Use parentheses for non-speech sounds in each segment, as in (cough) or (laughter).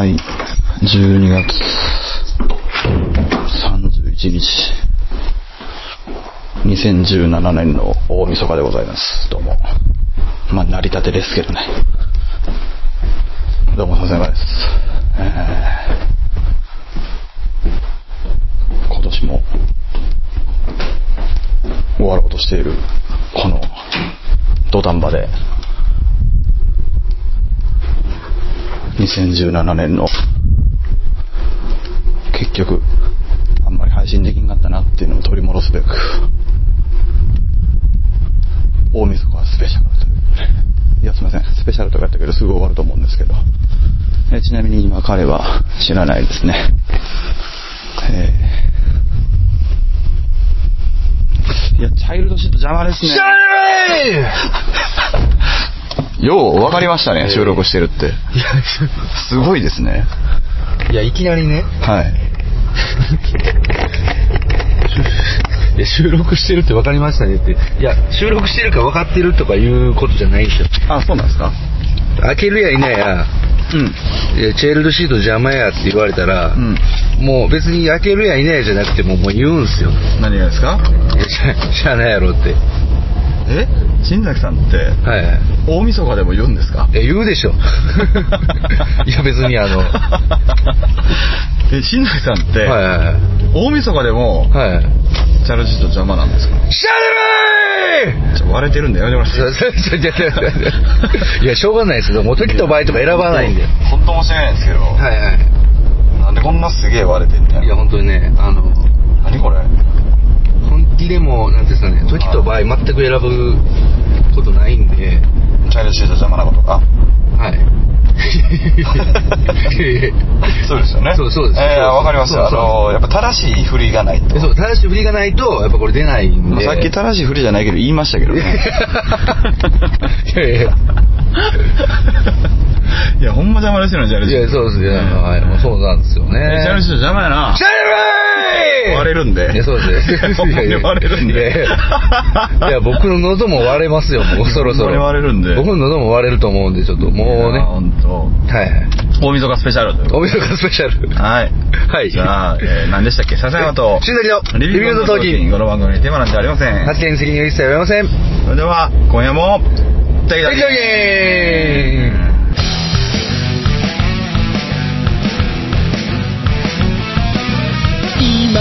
はい。12月31日。2017年の大晦日でございます。どうも。まあ、成り立てですけどね。どうも、佐々山です。えー今年も終わろうとしているこの土壇場で2017年の。結局あんまり配信できんかったなっていうのを取り戻すべく大晦日はスペシャルという。ことでいやすいません。スペシャルとかやったけどすぐ終わると思うんですけど。えちなみに今彼は知らないですね。えー。いやチャイルドシート邪魔ですね。シャーよう分かりましたね収録してるって。いや、すごいですね。いや、いきなりね、はい。(laughs) いや収録してるって分かりましたねって。いや、収録してるか分かってるとかいうことじゃないんですよ。あそうなんですか。開けるやいないや、うん。いやチェールドシート邪魔やって言われたら、うん。もう別に開けるやいないやじゃなくてももう言うんすよ。何がですか？いやしゃしゃあないやろって。え？新崎さんって？はいはい。大晦日でも言うんですか？え、言うでしょ。(laughs) いや別にあの、え新崎さんって、はいはいはい。大晦日でもはい。チャルジット邪魔なんですか？シャルーちょ割れてるんでやめてもらっていや、しょうがないですけど、もう時と場合とか選ばないんで。本当申し訳ないんですけど、はいはい。なんでこんなすげえ割れてんねいや、本当にね、あの、何これ？本気でも、なんていうんですかね、時と場合全く選ぶことないんで、チャイルドシート邪魔なことかはい。(laughs) そうですよねそうそうです。えー、わかりますよあのやっぱ正しい振りがないとそう、正しい振りがないと、やっぱこれ出ないんで。さっき正しい振りじゃないけど言いましたけどね (laughs) いやいや。いやほんま邪魔ですよねチャイルドシーいや、トそうですね。はい、もうそうなんですよね。えチャイルドシート邪魔やなシャル割れるんでいや、そうですね。(laughs) ほんまに割れるんでいやいやいや、僕の喉も割れますよ、もうそろそろ。割れるんで僕の喉も割れると思うんで、ちょっともうね。本当はいはい。大晦日スペシャルというおみそかスペシャル。はい。はいじゃあ、えー、何でしたっけ？笹山と、しんだりのリビングのトーキン。この番組にテーマなんてありません。発言責任は一切ありません。それでは、今夜も、テキテキー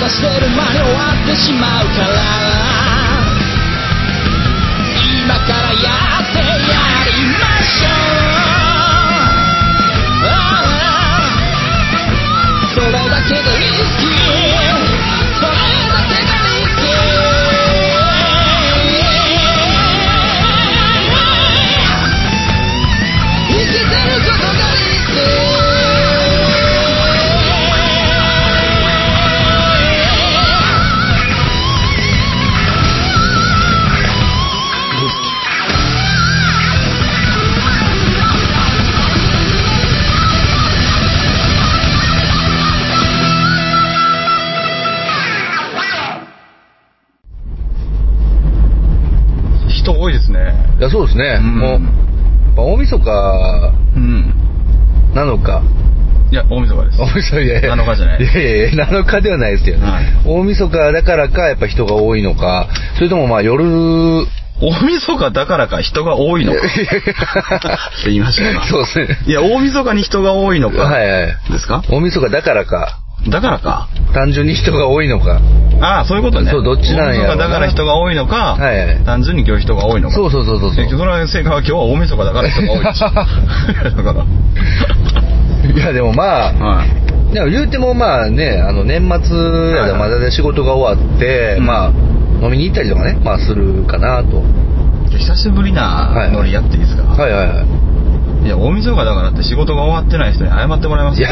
出せる間に終わってしまうから今からやってやりましょう。ああ。それだけでいい。いや、そうですね。うんもう、大晦日うん。なのか。いや、大晦日です。大晦日いやいや7日じゃないいやいやいや7日ではないですけど、はい大晦日だからか、やっぱ人が多いのか、それともまあ夜、大晦日だからか人が多いのか。って言いましたよ。そうですね。いや、大晦日に人が多いのか。はいはい。ですか？大晦日だからか。だからか。単純に人が多いのか。ああ、そういうことね。そうどっちなんやだから人が多いのか、はいはい単純に今日人が多いのか。そうそうそうそうそうえそれは正解は今日は大晦日だから人が多いでしょ。(laughs) だから。いや、でもまあ、はい。でも言うてもまあね、あの年末やはいはいまだで仕事が終わって、うんまあ飲みに行ったりとかね、まあするかなと。久しぶりなノリやっていいですか、はいはいはい。い、や、大晦日だからって仕事が終わってない人に謝ってもらいますいや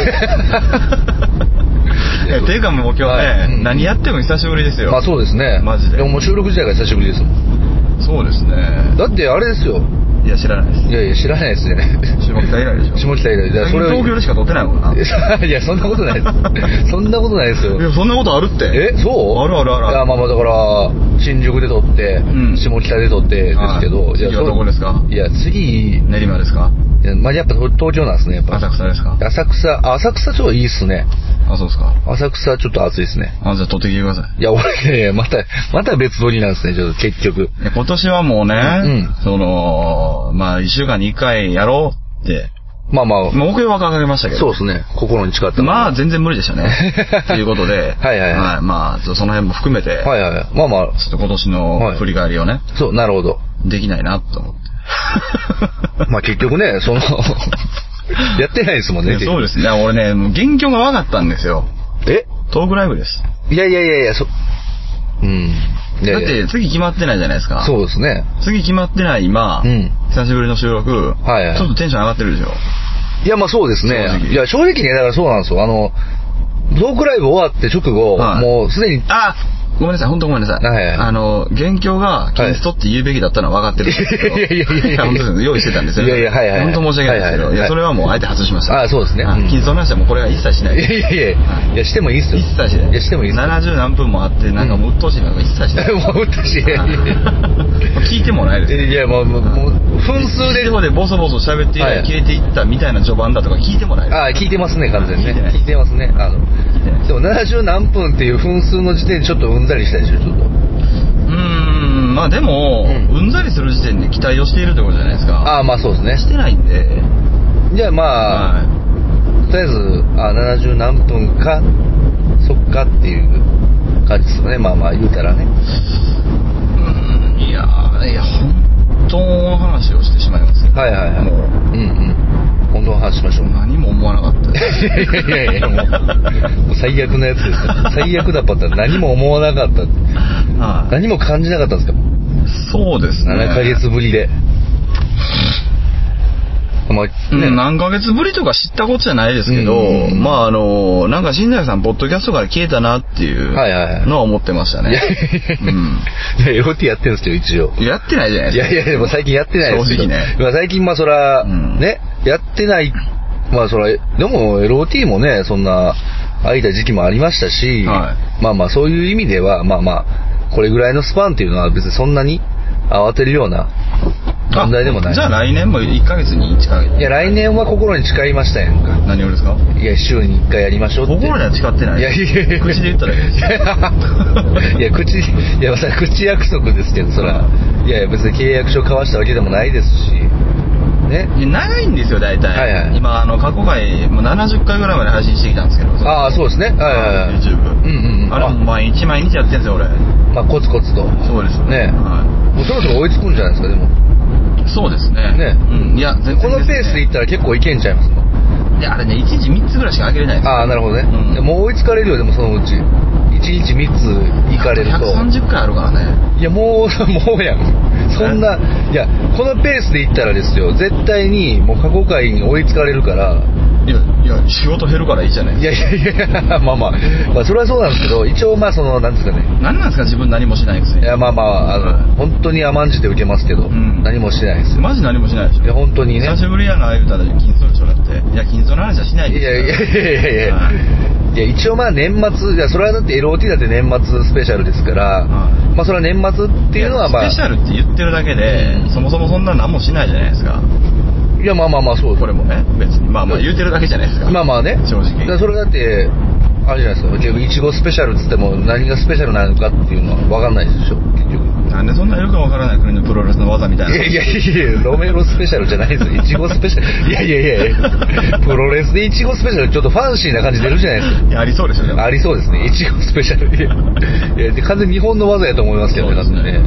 いやていうかもう今日ね、はいうん何やっても久しぶりですよ。まあそうですね。マジでももう収録自体が久しぶりですもん。そうですね。だってあれですよ。いや、知らないです。いやいや、知らないですね。下北以来でしょ。下北以来。だそれを東京でしか撮ってないもんな。(laughs) いや、そんなことないです。(laughs) そんなことないですよい。や、そんなことあるって。え、そう？あるあるあるいや、まあまあだから、新宿で撮って、うん下北で撮ってですけど。はいいや次はどこですか？いや、次、練馬ですか？まあやっぱ東東京なんですね、やっぱ。浅草ですか？浅草、あ浅草ちょっといいっすね。あ、そうですか？浅草ちょっと暑いですね。あ、じゃあ撮ってきてください。いや、俺ね、(laughs) また、また別撮りなんですね、ちょっと結局。今年はもうね、うんその、まあ、一週間に一回やろうって、まあまあ、目標は掲げましたけど。そうですね、心に誓ったのまあ、全然無理でしたね。(laughs) ということで、はいはいはいまあ、その辺も含めて、はいはいはい。まあまあ、ちょっと今年の振り返りをね、そう、なるほど。できないなと思って。(laughs) まあ結局ね、その、(laughs) やってないですもんね。そうですね。俺ね、もう元凶が分かったんですよ。え？トークライブです。いやいやいやいや、そ、うん。いやいやだって、次決まってないじゃないですか。そうですね。次決まってない今、うん久しぶりの収録、はいはいちょっとテンション上がってるでしょ。いや、まあそうですねいや、正直ね、だからそうなんですよ。あの、トークライブ終わって直後、はいもうすでに、あごめんなさい、本当ごめんなさい。はいはいあの、元凶がキンストって言うべきだったのは分かってるんですけど。いやいやいやいや本当です用意してたんですよ。いやいやはいはいはい本当申し訳ないですけど、はいはいはいいや、それはもうあえて外しました。あそうですねはいうんキンストの話はもうこれは一切しないいやいやいや、はいいや、してもいいっすよ。一切しない。いや、してもいいっすよ。70何分もあって、なんかもう鬱陶しいのが一切しない。(laughs) もう打ったし、いやいやいや聞いてもないです。いや、もう、もう、もう分数でで、もでボソボソ喋って以はい来消えていったみたいな序盤だとか聞いてもないです。あ聞いてますね、完全にね。聞いてない聞いてますね。あの、聞いてないでも70何分っていう分数の時点でちょっとうんざりしたちょっと。うーん、まあでも、うんうんざりする時点で期待をしているってことじゃないですか。ああ、まあそうですね。してないんで、じゃあまあ、はとりあえず、あ70何分か、そっかっていう感じですよね。まあまあ言うたらね。い。うんいやー、いや、本当の話をしてしまいますよ。はいはいはい。もう、うんうん。本当の話しましょう。何も思わなかった。いやいやいや、もう、もう最悪のやつですよ。最悪だったら何も思わなかった。はい何も感じなかったんですか？そうですね。7ヶ月ぶりで。まあ、うんね、何ヶ月ぶりとか知ったことじゃないですけど、うんまああの、なんか新谷さん、ポッドキャストから消えたなっていうはいはいはいのは思ってましたね。いやいやいやいや、LOT やってるんですけど、一応。うん。やってないじゃないですか。いやいや、でも最近やってないです。正直ねまあ最近まあそら、うんね、やってない、まあそら、でも LOT もね、そんな、空いた時期もありましたし、はまあまあそういう意味では、まあまあ、これぐらいのスパンっていうのは別にそんなに慌てるような問題でもない。あじゃあ来年も1ヶ月に1ヶ月。いや、来年は心に誓いましたやんか。何をですか？いや、週に1回やりましょうって。心には誓ってない。いやいやいや口で言っただけです。(laughs) いや、口、いや、それ口約束ですけど、そら、いやいや、別に契約書交わしたわけでもないですし、ね。長いんですよ、大体。はいはい今、あの、過去回、もう70回ぐらいまで配信してきたんですけど。ああ、そうですね。はいはいはい。YouTube。うんうんうん。あれも毎日毎日やってんですよ、俺。まあ、コツコツと。そうですよねはもうそろそろ追いつくんじゃないですか、でも。い。そうですね。ねうん。いや、全然このペースでいったら結構いけんちゃいますか？いや、あれね、1日3つぐらいしかあげれないんですよ。ああ、なるほどね。うんでもう追いつかれるよ、でもそのうち。1日3つ行かれると。130回あるからね。いや、もう、もうやん。そんな、いや、このペースでいったらですよ、絶対にもう過去回に追いつかれるから、いや、いや、仕事減るからいいじゃないいやいやいや、まあまあ、まあそれはそうなんですけど、一応まあその、なんですかね。何なんですか、自分何もしないくせに。いやまあまあ、あの、本当に甘んじて受けますけど、ん何もしてないですよ。マジ何もしないでしょ。いや、本当にね。久しぶりやな、言うたら、金層でしょ、だって。いや、金層の話はしないいですよ。やいやいやいやいやはいいや、一応まあ年末、いや、それはだって LOT だって年末スペシャルですから、はいまあそれは年末っていうのはまあ、スペシャルって言ってるだけで、うんそもそもそんな何もしないじゃないですか。いやまあまあまあそうですこれもね、別に。まあまあ言うてるだけじゃないですか。まあまあね。正直だそれだって、あれじゃないですか。結局、いちごスペシャルっつっても何がスペシャルなのかっていうのは分かんないでしょ、結局。なんでそんなよくわからない国のプロレスの技みたいな。いやいやいや、ロメロスペシャルじゃないですよ。いちごスペシャル。いやいやいやプロレスでいちごスペシャルちょっとファンシーな感じ出るじゃないですか。いや、ありそうですよね。ありそうですね。いちごスペシャル。いやいやで完全に日本の技やと思いますけどね、だってね。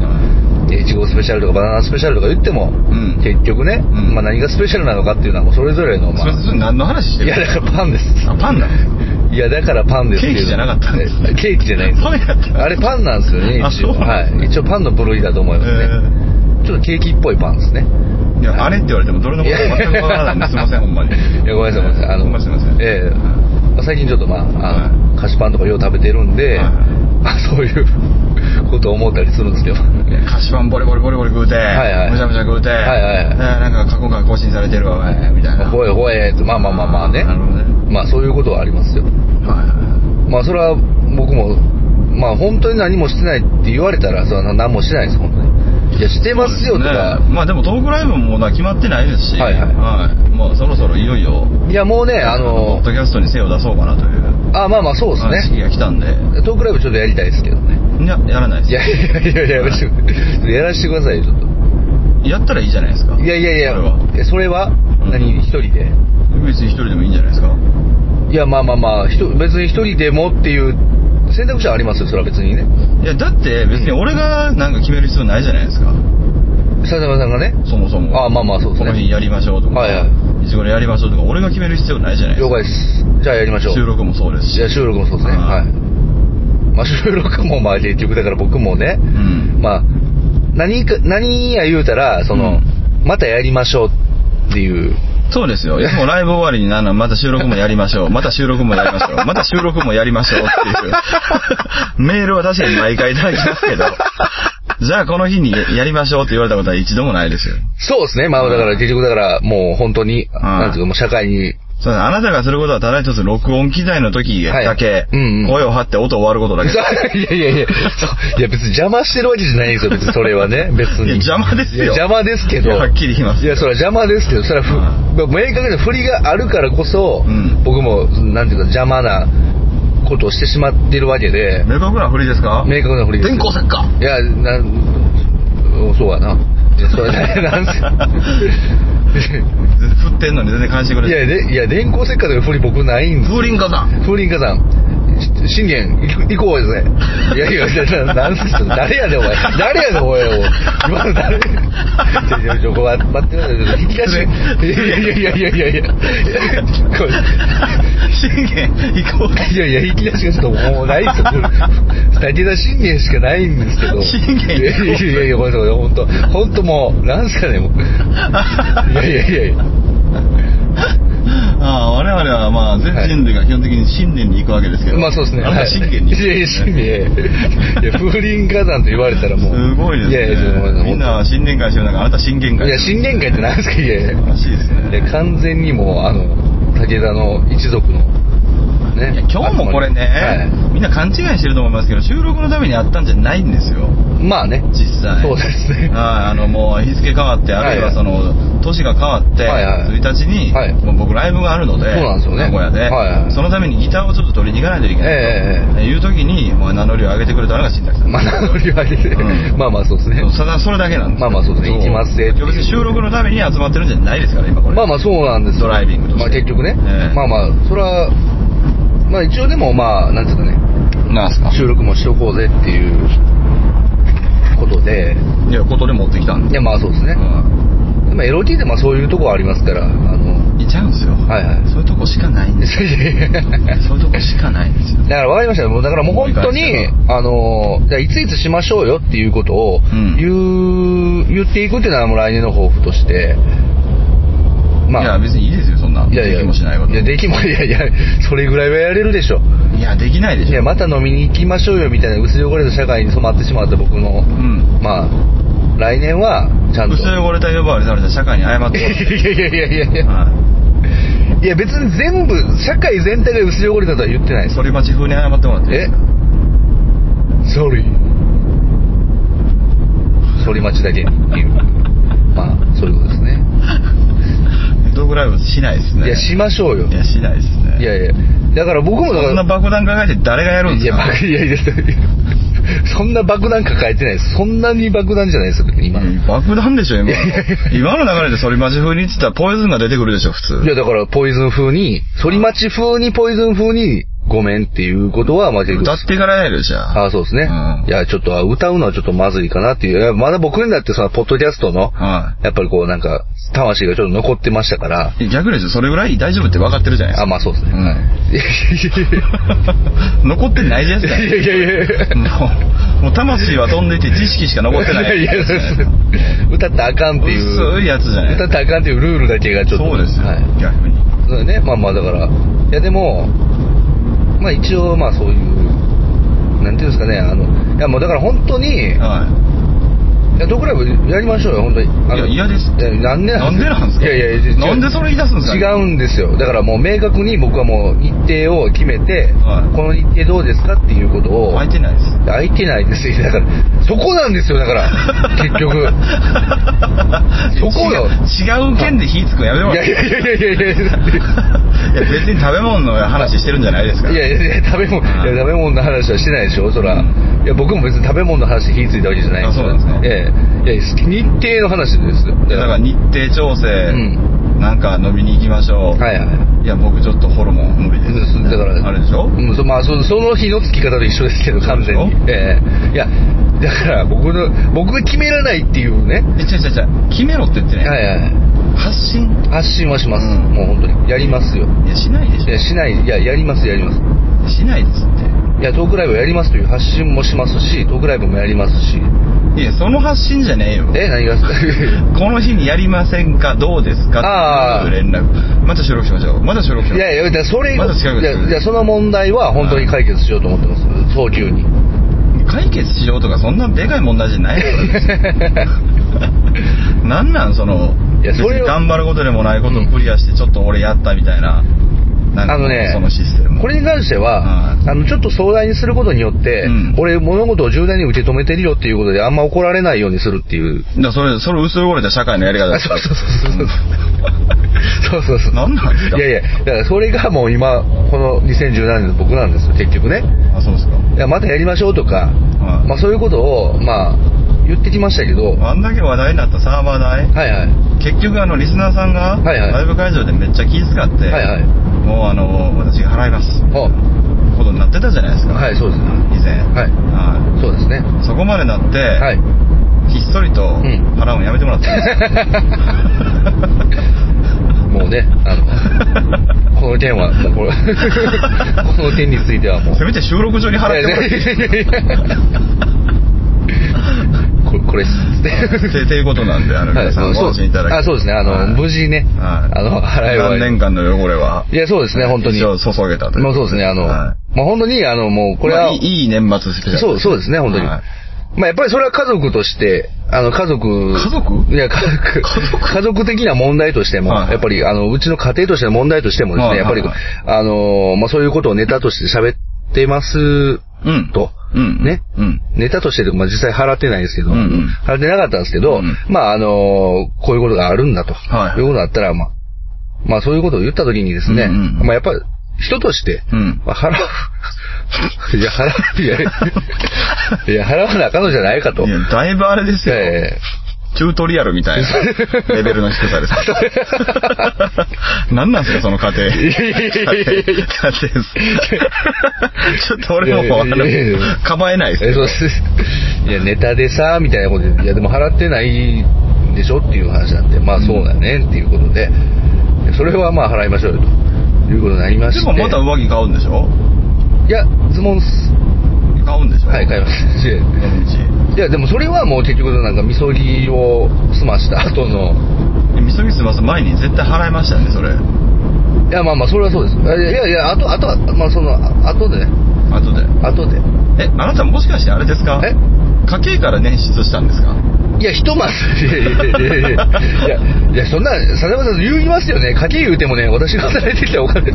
いちごスペシャルとかバナナスペシャルとか言っても、うん。結局ね、うん。まあ何がスペシャルなのかっていうのはもうそれぞれの、まそれ、それ何の話してるいやだからパンです。あ、パンなんですかいやだからパンです。けどケーキじゃなかったんですえケーキじゃないんですパンやったあれパンなんですよね、あ一応。そうなんですね。はい。一応パンの部類だと思いますね。ちょっとケーキっぽいパンですね。いや、あれって言われてもどれのことか全くわからない。んですいません、ほんまに。いや、ごめんなさい、ごめんなさい。あの、ほんすいません。ええまあ最近ちょっとまあ、あの、は菓子パンとかよう食べてるんで、はいあ (laughs) そういうことを思ったりするんですけど。菓子パンボリボリボリボリ食うて、はいはいむしゃむしゃ食うて、はいはいねなんか過去が更新されてるわ、おいみたいな。ほえほえって、まあまあまあまあね。ね。まあそういうことはありますよ。はいはいまあそれは僕も、まあ本当に何もしてないって言われたら、それは何もしてないです、本当に。いや、してますよとか、ねまあでもトークライブも決まってないですし、はいはいもうそろそろいよいよ、いやもうね、あポのッ、ドキャストに精を出そうかなという、あまあまあそうですはい時期ね。が来たんで、トークライブちょっとやりたいですけどね。いや、やらないです。いやいやいやいや、やらしてやらしてくださいよ、ちょっと。やったらいいじゃないですか。いやいやいや、それはえそれはうん何一人で別に一人でもいいんじゃないですか。いや、まあまあまあ、別に一人でもっていう選択肢はありますよ、それは別にね。いや、だって別に俺がなんか決める必要ないじゃないですか。笹山さんがね。そもそも。あまあまあそうですねこの日やりましょうとか、はいはいいつ頃やりましょうとか、俺が決める必要ないじゃないですか。了解です。じゃあやりましょう。収録もそうですし。いや、収録もそうですね。うんはい。まあ収録もまあ結局だから僕もね、うん。まあ、何か、何や言うたら、その、またやりましょうっていう、そうですよ。いつもライブ終わりになの、また収録もやりましょう。(laughs) また収録もやりましょう。また収録もやりましょうっていう。(laughs) メールは確かに毎回いただきますけど、じゃあこの日にやりましょうって言われたことは一度もないですよ。そうですね。まあだから結局だからもう本当に、なんていうかもう社会に、そうですあなたがすることはただ一つ録音機材の時だけ声を張って音を割ることだけ。(laughs) いやいやいや、いや。別に邪魔してるわけじゃないんですよ、別にそれはね、(laughs) 別に。邪魔ですよ。邪魔ですけど。はっきり言いますいや、それは邪魔ですけど、それは明確な振りがあるからこそ、うん。僕も、なんていうか邪魔なことをしてしまってるわけで、明確な振りですか？明確な振りです。よ。電光石火。いや、なそうやな。いや、それ、なんすか。(laughs) (laughs) 振ってんのに全然返してくれいや、で、いや、電光石火という振り僕ないんですよ風林火山。風林火山。信玄、行こうですね。いやいや、なんすか、誰やねん、お前。誰やねん、お前。今の誰ちょ、ちょ、ちょ、待ってください。引き出し。いやいやいやいやいやいや。信玄行こう。いやいや、引き出しがちょっともうないですよ。これ武田信玄しかないんですけど。信玄いやいやいやいや、ごめんなさい。本当本当もう、なんすかね、もう。いやいやいやいや。ああ我々はまあ全人類が基本的に新年に行くわけですけど、まあそうですね。あなたは信玄に行くいやいや、信玄。いや、風林火山と言われたらもう。すごいですね。いやいや、みんなは新年会してる中あなた新年会いや、新年会って何ですか？いやいや。らしいですね。いや、完全にもう、あの、武田の一族の、ね。いや今日もこれね、はい。みんな勘違いしてると思いますけど収録のためにあったんじゃないんですよ。まあね。実際。そうですね。はいあのもう日付変わってあるいはその年が変わってはいはい。1日にはい。もう僕ライブがあるのでそうなんですよね。名古屋ではいはい。そのためにギターをちょっと取りに行かないといけないええという時にもう名乗りを上げてくれたのが新崎さん。まあ、名乗り上げて、うん。まあまあそうですね。ただそれだけなんですまあまあそうですね。行きますぜっていう。別に収録のために集まってるんじゃないですから今これ。まあまあそうなんですよ。ドライビングとして。まあ結局ね。ええ。まあまあ、それは、まあ一応でもまあ、なんつうかね、なんすか？収録もしとこうぜっていうことで、いやことで持ってきたんで。いやまあそうですね。うん。まあ LOT でまあそういうとこありますから、あの、いっちゃうんですよ。はいはい。そういうとこしかないんですよ。(laughs) そういうとこしかないんですよ。だから分かりましただからもう本当にあの、じゃあいついつしましょうよっていうことをうん。言う、言っていくっていうのはもう来年の抱負として、まあ、いや別にいいですよそんないやいや、できもしないこといや、できも、いやいや、それぐらいはやれるでしょ。いやできないでしょいや、また飲みに行きましょうよみたいな薄汚れた社会に染まってしまった僕の、うんまあ、来年は、ちゃんと。薄汚れた呼ばわりされた社会に謝っていやいやいやいやいやいいや別に全部、社会全体が薄汚れたとは言ってないです。反町風に謝ってもらっていいでえすか ?sorry。反町だけにっていう。まあ、そういうことですね。トークライブしないですねいや、しましょうよ。いやしないですねいやいや、だから僕もだからそんな爆弾抱えて誰がやるんいや、ですか爆いやいや、そんな爆弾抱えてないです。そんなに爆弾じゃないですよ、今。うん爆弾でしょ、今。今の流れで反町風に言ってたらポイズンが出てくるでしょ、普通。いや、だから、ポイズン風に、反町風にポイズン風に、ごめんっていうことは、まあ、結構歌ってからやるじゃあ。ああ、そうですね。うんいや、ちょっと、あ歌うのはちょっとまずいかなっていう。まだ僕にだって、その、ポッドキャストの、はやっぱりこう、なんか、魂がちょっと残ってましたから、い。逆に言うとそれぐらい大丈夫って分かってるじゃないですあ、か。まあそうですね。うんはい (laughs) 残ってないやつだよ。いやいやいやいやもう、もう魂は飛んでいて知識しか残ってない。いやいやそうです歌ったらあかんっていう。薄いやつじゃない歌ったらあかんっていうルールだけがちょっと。そうですよ。はい。逆に。そうだね。まあまあだから、いやでも、まあ一応まあそういう、なんていうんですかね、あの、いやもうだから本当に、は。や、ドクラブやりましょうよ、本当に。いや嫌ですいやなんでなんでなんですか？いやいやなんでそれ言い出すんですか？違うんですよ。だからもう明確に僕はもう日程を決めて、はいこの日程どうですかっていうことを、空いてないです。空いてないですよ。だから、そこなんですよ、だから、(laughs) 結局。そこよ。違う県で火つくのやめてもいやいやいやいやいやいや。いや別に食べ物の話してるんじゃないですかいやいやいや、食べ物、いや食べ物の話はしてないでしょ、そら。うんいや、僕も別に食べ物の話で火ついたわけじゃないあそうなんですねええ。いや、日程の話ですよ。だから日程調整、うんなんか飲みに行きましょう、はいはい。いや僕ちょっとホルモン無理ですだから、あれでしょ、うん、そまあそ、その日の付き方と一緒ですけど、完全に。ええいや、だから、僕の、僕が決めらないっていうね。え違う違う違う決めろって言ってね、はいはい。発信？発信はします。うんもう本当に。やりますよ。いやしないでしいや、しない。いや、やります、やります。ょしないですっていや、トークライブやりますという発信もしますし、トークライブもやりますし。いやその発信じゃねえよ。え、何が (laughs) この日にやりませんか？どうですか？あー。っていう連絡。また収録しましょう。また収録しましょう。いやいや、それ、まだ近くいやいや、その問題は本当に解決しようと思ってます。早急に。解決しようとかそんなでかい問題じゃないなん (laughs) なんそのいやそれ頑張ることでもないことをクリアしてちょっと俺やったみたいな。なんかあのねそのシステム。これに関しては、はいあの、ちょっと相談にすることによって、うん。俺物事を重大に受け止めてるよっていうことであんま怒られないようにするっていう。だそれそれ薄汚れた社会のやり方あですそうそうそうそう。そう。そうそう。何なんですか？いやいや、だからそれがもう今、この2017年の僕なんですよ、結局ね。あそうですか。いや、またやりましょうとか、はいまあそういうことを、まあ、言ってきましたけど、はあんだけ話題になったサーバー代。いはい。結局あのリスナーさんがはいはい。ライブ会場でめっちゃ気遣って、はいはいもうあの私が払いますあことになってたじゃないですか、はい、そうですね。以前。はい。はそうですね。いそこまでなって、はい。ひっそりとん。払うのやめてもらっていいです。か、(laughs) もうね、あの、この件は、もうこれ、(laughs) この件についてはもう。せめて収録中に払ってもらって。いいですかこれ、これっすってっていうことなんであの皆さんはいご安心いただき。あそうですね。あのはい。無事ねはい。あの払い終何年間の汚れは？いや、そうですね、本当に。一応注げたというもうそうですね、あの、はまあ本当に、あの、もう、いこれは、まあいいいい年末スペシャルそう、そうですね、本当に。はい。まあやっぱりそれは家族として、あの、家族？家族？いや、家族。家族？的な問題としても、はいはいやっぱり、あの、うちの家庭としての問題としてもですね、やっぱり、はい。はいあの、まあそういうことをネタとして喋ってますうんと。うんね。うんネタとしてで、まあ実際払ってないですけど、払ってなかったんですけど、うんまああの、こういうことがあるんだと。はいいうことだったら、まあ、まあそういうことを言ったときにですね、うんうんまあやっぱり、人として、うんまあ、払う。(laughs) いや、払う。いや、いや、払わなあかんのじゃないかと。いやだいぶあれですよ、えチュートリアルみたいな (laughs) レベルの低さです。何なんですか、(laughs) その過程？過程です。ちょっと俺も、あのや、構えないです。いや、ネタでさ、みたいなことで、いや、でも払ってないでしょっていう話なんで、まあそうだねっていうことで、それはまあ払いましょうよということになりまして。でもまた上着買うんでしょ？いや、ズボン。買うんでしょ？はい、買います。いやでもそれはもう結局なんか、みそぎを済ました後の、みそぎすます前に絶対払いましたよね、それ。いや、まあまあ、それはそうです。いやいや、あと、あとは、まあその、あ後でね、後で。後で。え、あなたもしかしてあれですか？え？家計から捻出したんですか？いや、ひとまず、いやいやそんな、佐山さん言いますよね。家計言うてもね、私が働いてきたお金。い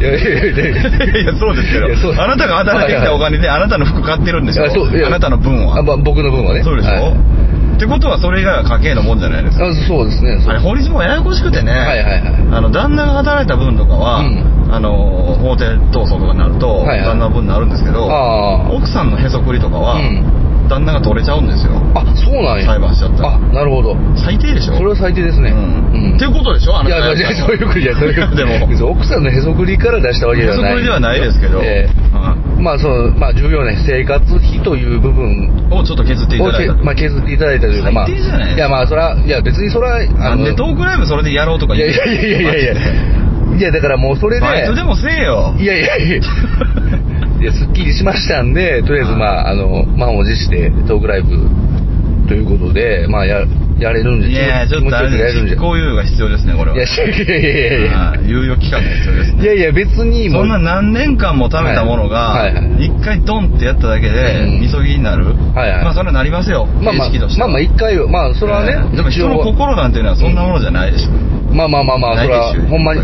やいやいやいやいや、そうですけど。あなたが働いてきたお金であなたの服買ってるんでしょあなたの分は。あまあ、僕の分はね。そうでしょはいってことはそれが家計のもんじゃないですか。あそうですね。あれ、法律もややこしくてね、はいはいはいあの、旦那が働いた分とかは、うんあの、法廷闘争とかになると、はいはい旦那分になるんですけど、あ奥さんのへそくりとかは、うん旦那が取れちゃうんですよ。あ。あ、そうなんや。裁判しちゃったらあ、なるほど。最低でしょそれは最低ですね。うんっていうことでしょあのいや、いや、そういうこといや、(laughs) そういうことでも奥さんのへそくりから出したわけでへはない。そくりではないですけど、ええはいまあ、その、まあ、重要な生活費という部分をちょっと削っていただいたと。まあ、削っていただいたというか、まあ、最低じゃないや、まあ、それは、いや、別にそれは、あなんでトークライブそれでやろうとかいやいやいやいやいやいや、だからもうそれで、バイトでもせえよ。いやいやいや、(laughs) すっきりしましたんで、とりあえず、まあ、あの、満を持して、トークライブということで、まあ、や、やれるんで、いやいや、ちょっとあれです気持ちよくやれるんじゃ。執行猶予が必要ですね、これは。いや、いやいやいや猶予期間が必要ですね。いやいや、別にそんな何年間も貯めたものが、一回ドンってやっただけでうん、みそぎになる。はいはいまあ、それはなりますよ。まあまあ。まあまあ、一回は、まあ、それはね、ええでも人の心なんていうのはそんなものじゃないでしょ。まあまあまあまあ、それはほんまに。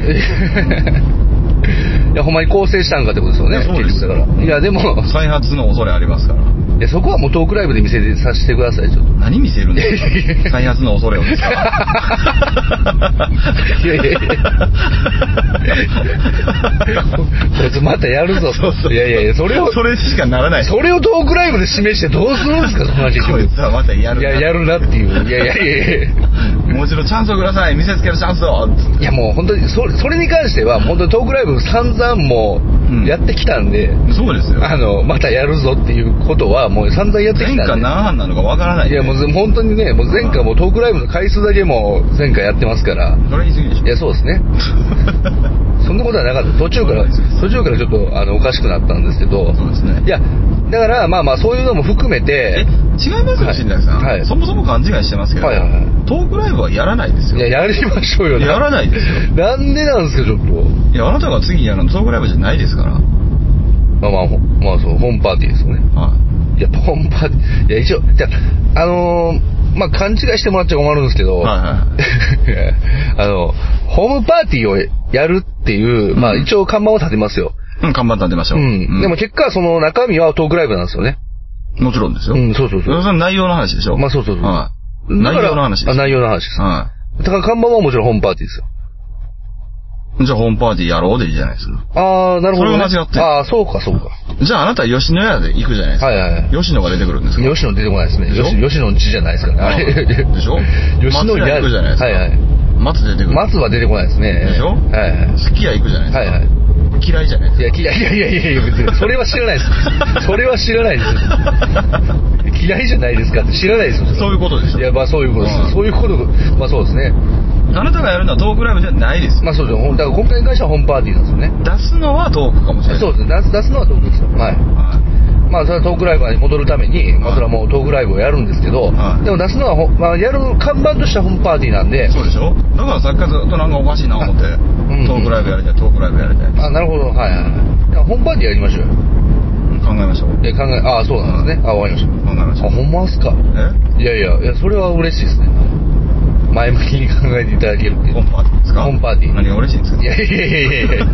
いや、ほんまに構成したんかってことですよね。いやそうですから。いや、でも、再発の恐れありますから。いやそこはもうトークライブで見せてさせてください、ちょっと。何見せるんですいやいやいやか再発の恐れをですか？いやいやいやこいつまたやるぞ。そうそういやいやいや、それを、それしかならない。それをトークライブで示してどうするんですか、そんな結局。こいつはまたやるないや、やるなっていう。いやいやいやいや。もう一度チャンスをください。見せつけるチャンスを。いやもう本当にそれそれに関しては本当にトークライブ散々もうやってきたんで、そうですよ。あのまたやるぞっていうことはもう散々やってき前たんで。回何班なのかわからないいやもうぜ本当にねもう前回もうトークライブの回数だけもう前回やってますから。それ言い過ぎでしょいやそうですね。(laughs) そんなことはなかった。途中から途中からちょっとあのおかしくなったんですけど。そうですね。いやだからまあまあそういうのも含めえて違いますよはい。新崎さん、はい。そもそも勘違いしてますけど、はいはいはい。トークライブはやらないですよ。いややりましょうよ。やらないですよ。なんでなんですかちょっと。いやあなたが次にやるのトークライブじゃないですから。まあまあほまあそうホームパーティーですよね。はい。や、ポンパ、いや、一応、じゃあ、あのーまあ、勘違いしてもらっちゃ困るんですけど、はいは (laughs) あの、ホームパーティーをやるっていう、まあ、うん。一応看板を立てますよ。うん看板立てましょう、うん。でも結果、その中身はトークライブなんですよね。もちろんですよ、うん、そうそうそう。そ内容の話でしょ。まあそうそうそうはい、内容の話ですあ内容の話です。はだから看板はもちろんホームパーティーですよ。いじゃあホームパーティーやろうでいいじゃないですかああ、なるほど、ね。それは間違ってるああ、そうか、そうか。じゃああなたは吉野家で行くじゃないですか、はいはいはい。吉野が出てくるんですか吉野出てこないですね。吉吉野の地じゃないですからね。でしょ？吉野松屋行くじゃないですかはいはい。松出てくる松は出てこないですね。でしょ？はいはい。すき家行くじゃないですか、はいはい。嫌いじゃないですかいや、いやいやいやいや、別に、それは知らないです。それは知らないです。嫌いじゃないですかって知らないですそういうことでしょいや、まあそういうことです。うんそういうこと、まあそうですね。あなたがやるのはトークライブじゃないです。まあそうですよ。だから今回に関してはホームパーティーなんですよね。出すのはトークかもしれない。そうですね。出す出すのはトークですよ。はい。はまあそれはトークライブに戻るために、まあそれはもうトークライブをやるんですけど、はいでも出すのはほ、まあやる看板としてはホームパーティーなんでい。、そうでしょ？だからさっきからずっとなんかおかしいな思って、んトークライブやりたい、トークライブやりたい。あ、なるほど。はいはいはい。いやりましょうよ。考えましょう。で考え、ああ、そうなんですね。あ、わかりました。考えましょう。あ、ほんまっすか。え？いやいや、いや、それは嬉しいですね。前向きに考えていただけるっていう。ホームパーティーですか？ホームパーティー。何が嬉しいんですか？いやいやいやいやいや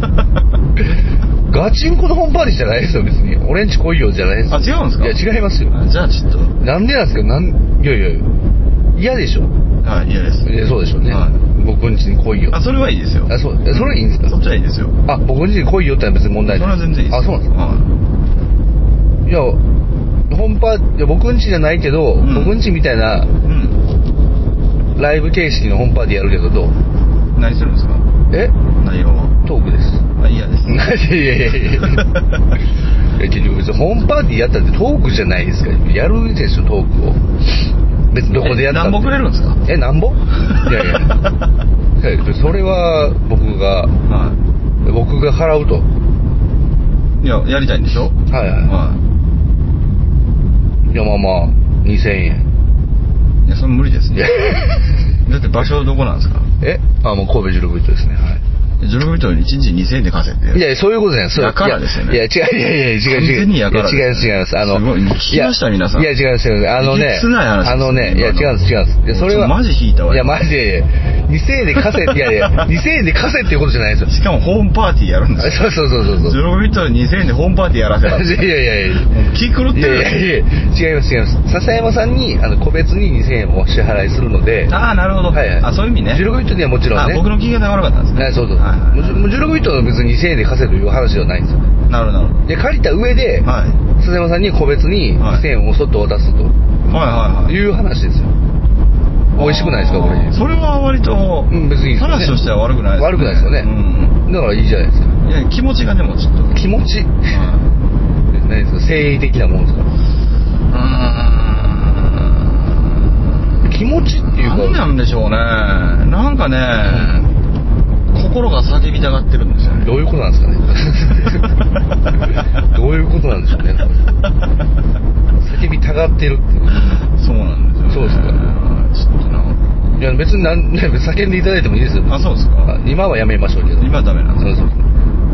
ガチンコのホームパーティーじゃないですよ、別に。俺んち来いよじゃないですよ。あ違うんですか？いや、違いますよ。あじゃあちょっと、なんでなんですか？なん、いやいや嫌でしょ。はい、嫌です。いやそうでしょうね。はい僕んちに来いよ。あ、それはいいですよ。あ、そう、えそれはいいんですか？そっちはいいですよ。あ、僕んちに来いよってのは別に問題それない。は全然いいです。あ、そうなんですか？はいや、ホームパーいや僕んちじゃないけど、ん僕んちみたいなうん。ライブ形式のホームパーティーやるけどどう？何するんですか？え？内容は？トークです。あ、嫌です。(laughs) いやいやいやいやいや結局別にホームパーティーやったってトークじゃないですか。やるでしょ、トークを。別にどこでやったってえ何本くれるんですか？え、なんぼ？いやいや。(laughs) いやそれは僕が、は僕が払うと。い。いや、やりたいんでしょ？はいは。はいいや、まあまあ、2000円。い。いや、それ無理ですね。だって場所どこなんですか？(laughs) え？あ、もう神戸16ビットですね。はい。16ビットに1日2000円で稼いで。いや、そういうことじゃない。やからですよねいや、違う、いやいや、違う、違う。完全にやからですいや違います、違います。あの、すごい聞きました皆さんいや、違います、違います。あのねあのね、いや、違うんです、違うんです。いや、それは。マジ引いたわいや、マジで、2000円で稼い、いやいや、(laughs) 2000円で稼いっていうことじゃないですよ。しかもホームパーティーやるんですよ。そうそうそうそうそう。16ビットで2000円でホームパーティーやらせた。いやいやいや。気狂ってる。いやいやいや、違います、違います。笹山さんに、あの、個別に2000円をお支払いするので、ああ、なるほど。はいはい。あ、そういう意味ね。16ビットにはもちろんね。あ僕の聞き方が悪かったんですね。ね、そうそう。はいはいもうじゅもう16ビットの別に2000円で稼ぐという話ではないんですよ。なるほど、なるほで、借りた上で、ど。はい。笹山さんに個別にはい2000円をそっと渡すとはいはいはい。いう話ですよ。美味しくないですか、これ。それは割と、うん、別に話としては悪くないですね。悪くないですよねうん。だからいいじゃないですか。いや、気持ちがでもちょっと。気持ち、はい何ですか、誠意的なもんですか。う気持ちっていうか、何なんでしょうね。なんかね、心が叫びたがってるんですよね。どういうことなんですかね。(laughs) どういうことなんでしょうね。叫びたがってるっていう。そうなんですよ、ね。そうですかちょっとな。いや、別になん、叫んでいただいてもいいですよ。あ、そうですか。あ今はやめましょうけど。今はダメなんですそうそうそう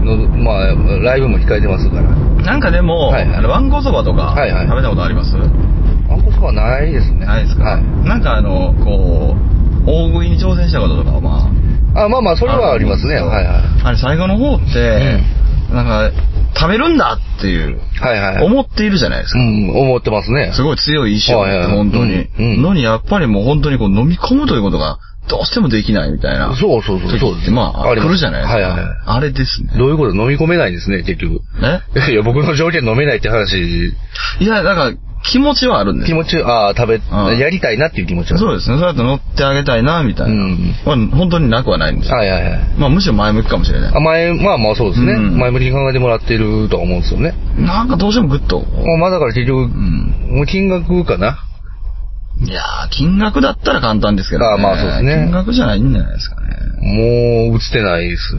のまあ、ライブも控えてますから。なんかでも、はいはいあの、わんこそばとか、はいはい食べたことあります？あんこそばないですね。ないですか、はい。なんかあの、こう、大食いに挑戦したこととかはまあ、あ、まあまあ、それはありますね。はいはい。あれ最後の方って、なんか、食べるんだっていう、はいはい。思っているじゃないですか。うん、思ってますね。すごい強い意志を持って、はいはい本当に。うんうんのに、やっぱりもう本当にこう飲み込むということが、どうしてもできないみたいな。そうそうそう。そう時って、まあ、ります来るじゃないですか。はいはいはい。あれですね。どういうこと？飲み込めないんですね、結局。え？(laughs) いや、僕の条件飲めないって話、いや、だから、気持ちはあるんですよ気持ち、ああ、食べ、うんやりたいなっていう気持ちは。そうですね。そうやって乗ってあげたいな、みたいな。うんまあ、本当になくはないんですよ。はいはいはい。まあ、むしろ前向きかもしれないあ。前、まあまあそうですね。うん前向きに考えてもらってるとは思うんですよね。なんかどうしてもグッと。まあまあだから結局、うん。もう金額かな。いやー、金額だったら簡単ですけどね。あまあそうですね金額じゃないんじゃないですかね。もう、映ってないです。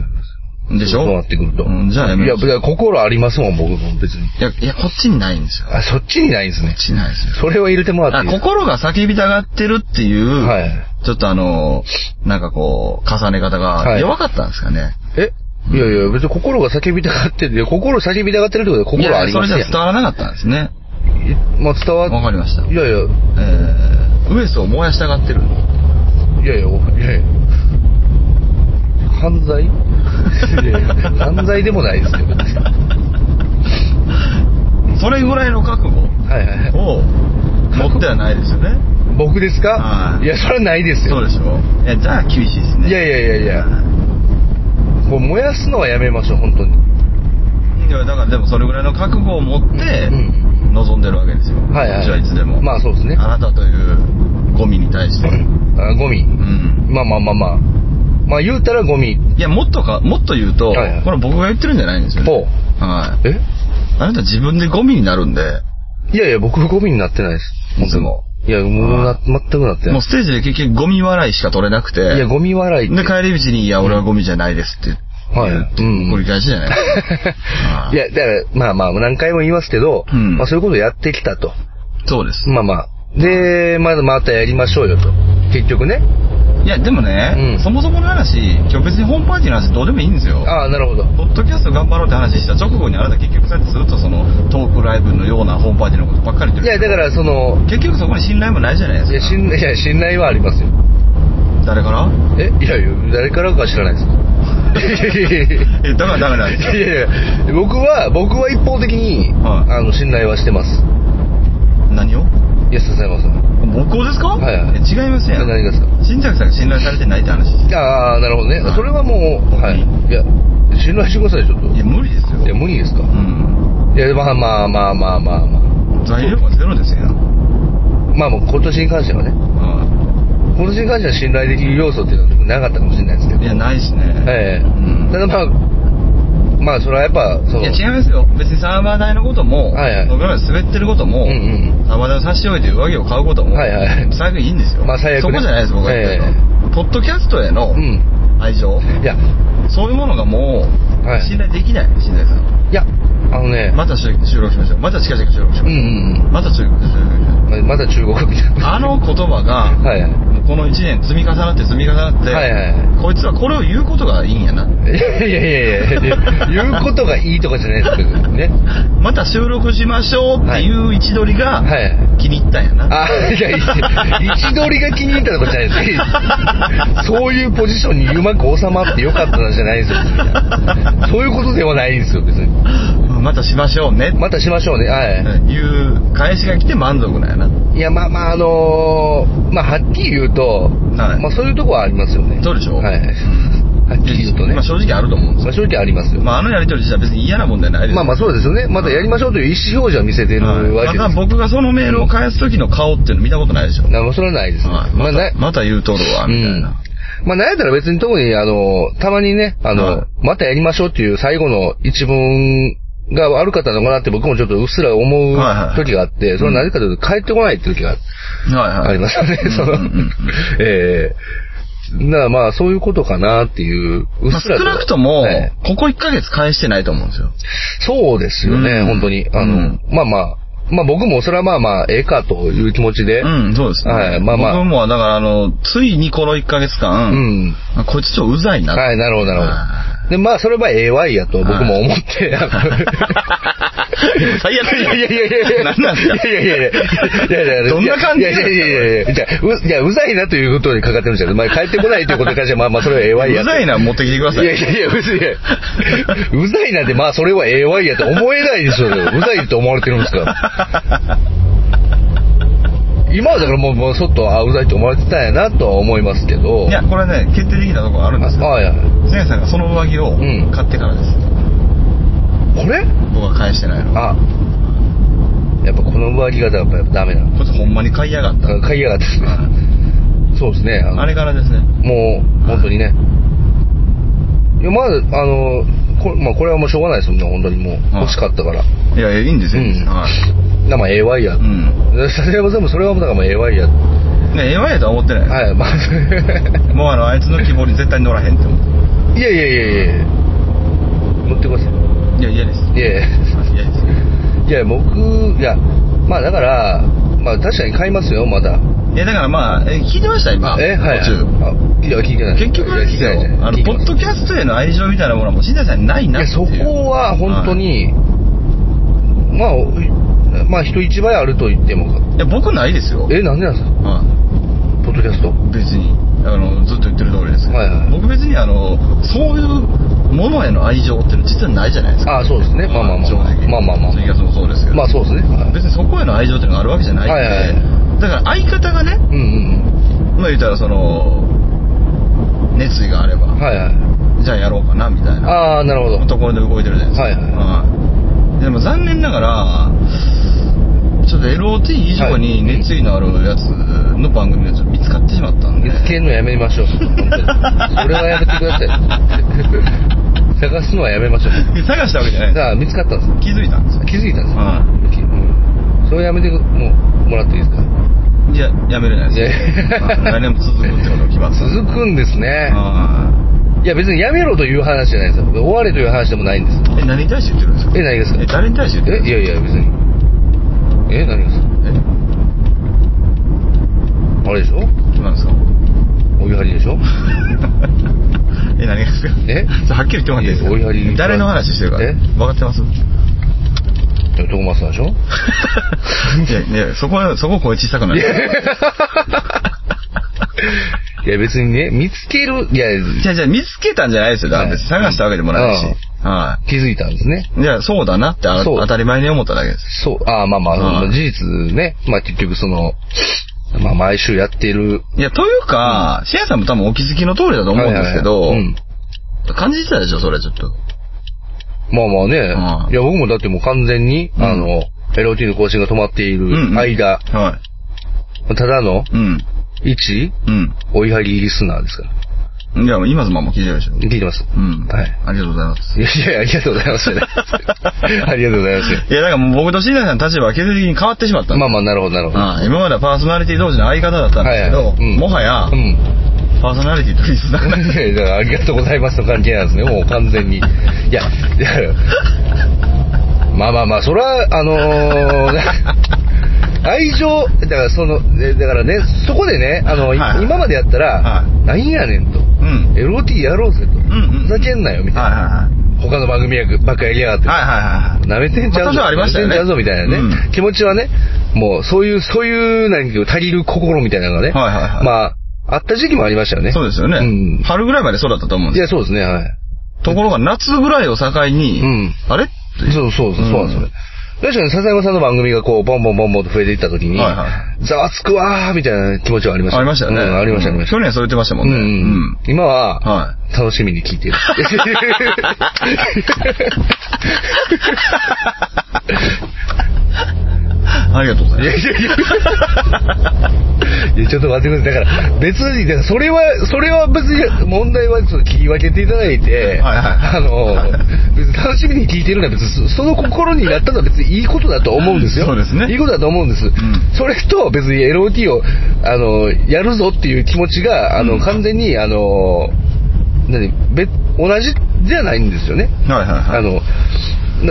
でしょ？そうなってくると。うんじゃあやめいや、心ありますもん、僕も別に。いや、いや、こっちにないんですよ。あ、そっちにないんですねこっ。ちにないですよ。それを入れてもらあって心が叫びたがってるっていう、はいちょっとあの、なんかこう、重ね方がはい弱かったんですかね。え？いやいや、別に心が叫びたがってる。心叫びたがってるってことで心ありますやんそれじゃ伝わらなかったんですね。いまあ伝わっわかりました。いやいや、えー、ウエスを燃やしたがってる。いやいや、おいやいや。犯罪？犯罪でもないですよ。それぐらいの覚悟？を持ってはないですよね。僕ですか？はいいや、それはないですよ。そうでしょ？いや、じゃあ厳しいですね。いやいやいやいや。もう燃やすのはやめましょう、本当に。いや、だからでもそれぐらいの覚悟を持って、うん望んでるわけですよ。はいはいじゃあいつでも。まあそうですねあなたというゴミに対して。(laughs) あゴミう。ん。まあまあまあまあ。まあ言うたらゴミ。いや、もっとか、もっと言うと、はいはいこれ僕が言ってるんじゃないんですよ、ね。はい。え？あなた自分でゴミになるんで、いやいや、僕ゴミになってないです。いつも。いや、もうな、全くなってない。もうステージで結局ゴミ笑いしか取れなくて、いや、ゴミ笑いって。で、帰り道に、いや、俺はゴミじゃないですって言って、はいうん繰り返しじゃない？ですか。はいいや、だから、まあまあ、何回も言いますけど、うんまあそういうことをやってきたと。そうです。まあまあ。で、まだまたやりましょうよと。結局ね。いや、でもね、うんそもそもの話、今日別にホームパーティーの話どうでもいいんですよ。ああ、なるほど。ポッドキャスト頑張ろうって話した直後にあなた結局そうやってずっとそのトークライブのようなホームパーティーのことばっかり言ってる。いや、だからその、結局そこに信頼もないじゃないですか。いや、信頼、いや、信頼はありますよ。誰から？えいやいや、誰からかは知らないです。(laughs) えだからダメなんですよいやいや、僕は、僕は一方的に、はいあの、信頼はしてます。何を？いや、笹山さん。僕をですか？はいはいえ違いますやん。何がですか新崎さんが信頼されてないって話。ああ、なるほどねはい。それはもう、はい。いや、信頼してください、ちょっと。いや、無理ですよ。いや、無理ですか？うん。いや、まあまあまあまあまあま材料がゼロですよ。あ。まあもう今年に関してはね。は今年に関しては信頼できる要素っていうのはなかったかもしれないですけど。い。いや、ないしね。ええうんただまあ、まあそれはやっぱ、その、いや、違いますよ。別にサーバー代のことも、はいはい僕らが滑ってることも、うんうんサーバー代を差し置いて上着を買うことも、はいはい最悪いいんですよ。まあ最悪ねそこじゃないです、僕が言ってるの。えポッドキャストへのうん。愛情、いや、そういうものがもう、はい信頼できない、新崎さん。いや、あのね、また収収録しましょう。また近々収録しましょう。うんうんまた収録しましょう。うん。まだ中国みたいな。あの言葉が、はいはい。もうこの1年積み重なって積み重なって、はいはいこいつはこれを言うことがいいんやな。(laughs) いやいやいやいや、言うことがいいとかじゃないですけどね。(laughs) また収録しましょうっていう位置取りがはい気に入ったんやな。あ、いや、い位置取りが気に入ったとかじゃないです。(laughs) そういうポジションにうまく収まってよかったなじゃないですよ。そういうことではないんですよ、別に。またしましょうねまたしましょうね。はい。いう返しが来て満足なんやな。いや、まあまあ、あのーまあ、はっきり言うと、はいまあ、そういうとこはありますよね。そうでしょはい。はっきり言うとね。まあ正直あると思うんですよ。まあ、正直ありますよ。まああのやりとり自体は別に嫌なもんじゃないですまあまあそうですよね。またやりましょうという意思表示を見せてるわけです。はいまた僕がそのメールを返す時の顔っていうの見たことないでしょ。なまあそれはないですね。はいままたまた言うとるわ、みたいな。まあ、なんやったら別に特に、あの、たまにね、あの、はいまたやりましょうっていう最後の一文が悪かったのかなって僕もちょっとうっすら思うはいはい時があって、それはなぜかというと帰ってこないって時がはいはい。ありましたね、そのうんうんうん、ええだからまあそういうことかなっていう、うっまあすら少なくともはい、ここ1ヶ月返してないと思うんですよ。そうですよね、うん本当に。あの、うんまあまあ、まあ僕もそれはまあまあ、ええかという気持ちで、うん、そうですね。はいまあまあ僕も、だからあの、ついにこの1ヶ月間、うん。あこいつちょっとうざいな。はい、なるほど、なるほどは。で、まあ、それは AY やと僕も思って、あの (laughs) 最悪いやいやいやいやいや。何なんですかいやいやいやいや。いやいやいやどんな感じいやいやいやいや。じゃあう、いや、うざいなということにかかってるんですけど、まあ、帰ってこないということに関しては、まあまあ、それは AY やと。うざいな持ってきてください。いやいやいや、別に、うざいなんて、まあ、それは AY やと思えないでしょうよ。うざいと思われてるんですから。今はだからもう、もう、ちょっと、あ、うざいと思われてたんやなとは思いますけど。いや、これね、決定的なところあるんあ、ですよ。はいはい。せんさんがその上着をうん買ってからです。これ？僕は返してないの。あ、やっぱこの上着がやっぱダメなの。こいつほんまに買いやがった。買いやがったですね。そうですね。あのあれからですね。もう、本当にね。いや、まあ、あの、これ、まあ、これはもうしょうがないですもんね、本当にもう。はい欲しかったから。いや、いやいいんですよ。うんはいなまあ、AY や。うん。笹山さんもそれはもうだからもう AY や。ね、ええわやとは思ってない。はい、まあ。(laughs) もうあの、あいつの希望に絶対乗らへんって思って。いやいやいやいや乗ってくださいや、嫌です。い。いやいや。いや、僕、いや、まあだから、まあ確かに買いますよ、まだ。いや、だからまあ、え聞いてました今？え、はい。途中。あ、いや、聞いてない。結局あれですよいや聞いてないあの、ポッドキャストへの愛情みたいなものはもう、新田さんにないなっていう。そこは本当に、まあ、まあ人一倍あると言っても、はい。いや、僕ないですよ。え、なんでなんですか？はポッドキャストい。別に。あの、ずっと言ってる通りですけど。はいはい僕別にあの、そういうものへの愛情っていうの実はないじゃないですか。あそうですね。まあまあまあ。正直。まあまあまあ。ツイキャスもそうですけど。まあそうですね。はい別にそこへの愛情っていうのがあるわけじゃないんで。はいはいはいだから相方がね、うんうんまあ言ったらその、熱意があれば、うん。はいはい。じゃあやろうかな、みたいな。ああ、なるほど。ところで動いてるじゃないですか。はいはいはいでも残念ながら、ちょっと LOT 以上に熱意のあるやつの番組がちょっと見つかってしまったんで。見つけるのやめましょう。本当にそれはやめてください。探すのはやめましょう。探したわけじゃないですさあ、見つかったんです気づいたんですよ。気づいたんですはきうんそれはやめてもうもらっていいですか？いや、やめれないです来年も続くってことが決まってたんで続くんですね。はいや別にやめろという話じゃないですよ。終われという話でもないんです。い。え、何に対して言ってるんですか？え、何ですか？え、誰に対して言ってるえ、いやいや、別に。え、何ですか？あれでしょ？え、なんですか？お湯張りでしょ？え、何がですか？え？(laughs) はっきり言ってもらっていいですか？おやり誰の話してるかえ？分かってます？トーマスさんでしょ？(laughs) いや、いや、そこは、そこ声小さくない。いや別にね、見つける、いや、じゃあじゃあ見つけたんじゃないですよ。だから別に探したわけでもないし。は気づいたんですね。い。じゃあそうだなって当たり前に思っただけです。そう、ああまあまあ、うん事実ね、まあ結局その、まあ毎週やってる。いや、というか、シェアさんも多分お気づきの通りだと思うんですけど、はいはいはいうん感じてたでしょ、それちょっと。まあまあね、うんいや僕もだってもう完全に、うんあの、LOT の更新が止まっていうんうんる間、はただのい。うん。一うん。追い張りリスナーですから。いや、今ズマも聞いてるでしょ。聞いてます。うん。はい。ありがとうございます。いやいや、ありがとうございます。(laughs) ありがとうございます。いや、だからもう僕と新田さんの立場は決定的に変わってしまったまあまあ、なるほど、なるほど。今まではパーソナリティ同士の相方だったんですけど、もはや、うん。パーソナリティとリスナーだからありがとうございますの関係なんですね、もう完全に。(laughs) いや、まあまあまあ、それは、あのー (laughs) 愛情、だからその、ねだからね、そこでね、あの、いはいはい今までやったら、はなんやねんと。うん。LOT やろうぜと。んうんふざけんなよ、みたいはいな。は他の番組やばっかやりやがって。いはい。はいはいはい。舐めてんちゃうぞ。まあねてんちゃうぞ、みたいなね、うん気持ちはね、もう、そういう、そういう、何か足りる心みたいなのがね、はいはいはいまあ、あった時期もありましたよね。そうですよね。うん春ぐらいまでそうだったと思うんですいや、そうですね、はい。ところが夏ぐらいを境に、うんあれ？そうそうそう、そうなんですよね。確かに笹山さんの番組がこう、ボンボンボンボンと増えていった時に、ざわつくわーみたいな気持ちはありました。ありましたよね。うんありました、ありました。去年そう言ってましたもんね。うんうん今は、は楽しみに聞いてる。(laughs) ありがとうございます。いやいやいや。いや、ちょっと待ってください。だから、別に、だからそれは、それは別に、問題はその切り分けていただいて、はいはいあの、別に楽しみに聞いてるのは別に、その心になったのは別にいいことだと思うんですよ。そうですねいいことだと思うんです。んそれと別に LOT を、あの、やるぞっていう気持ちが、あの、うん完全に、あの、何、別、同じじゃないんですよね。はいはいはい。あの、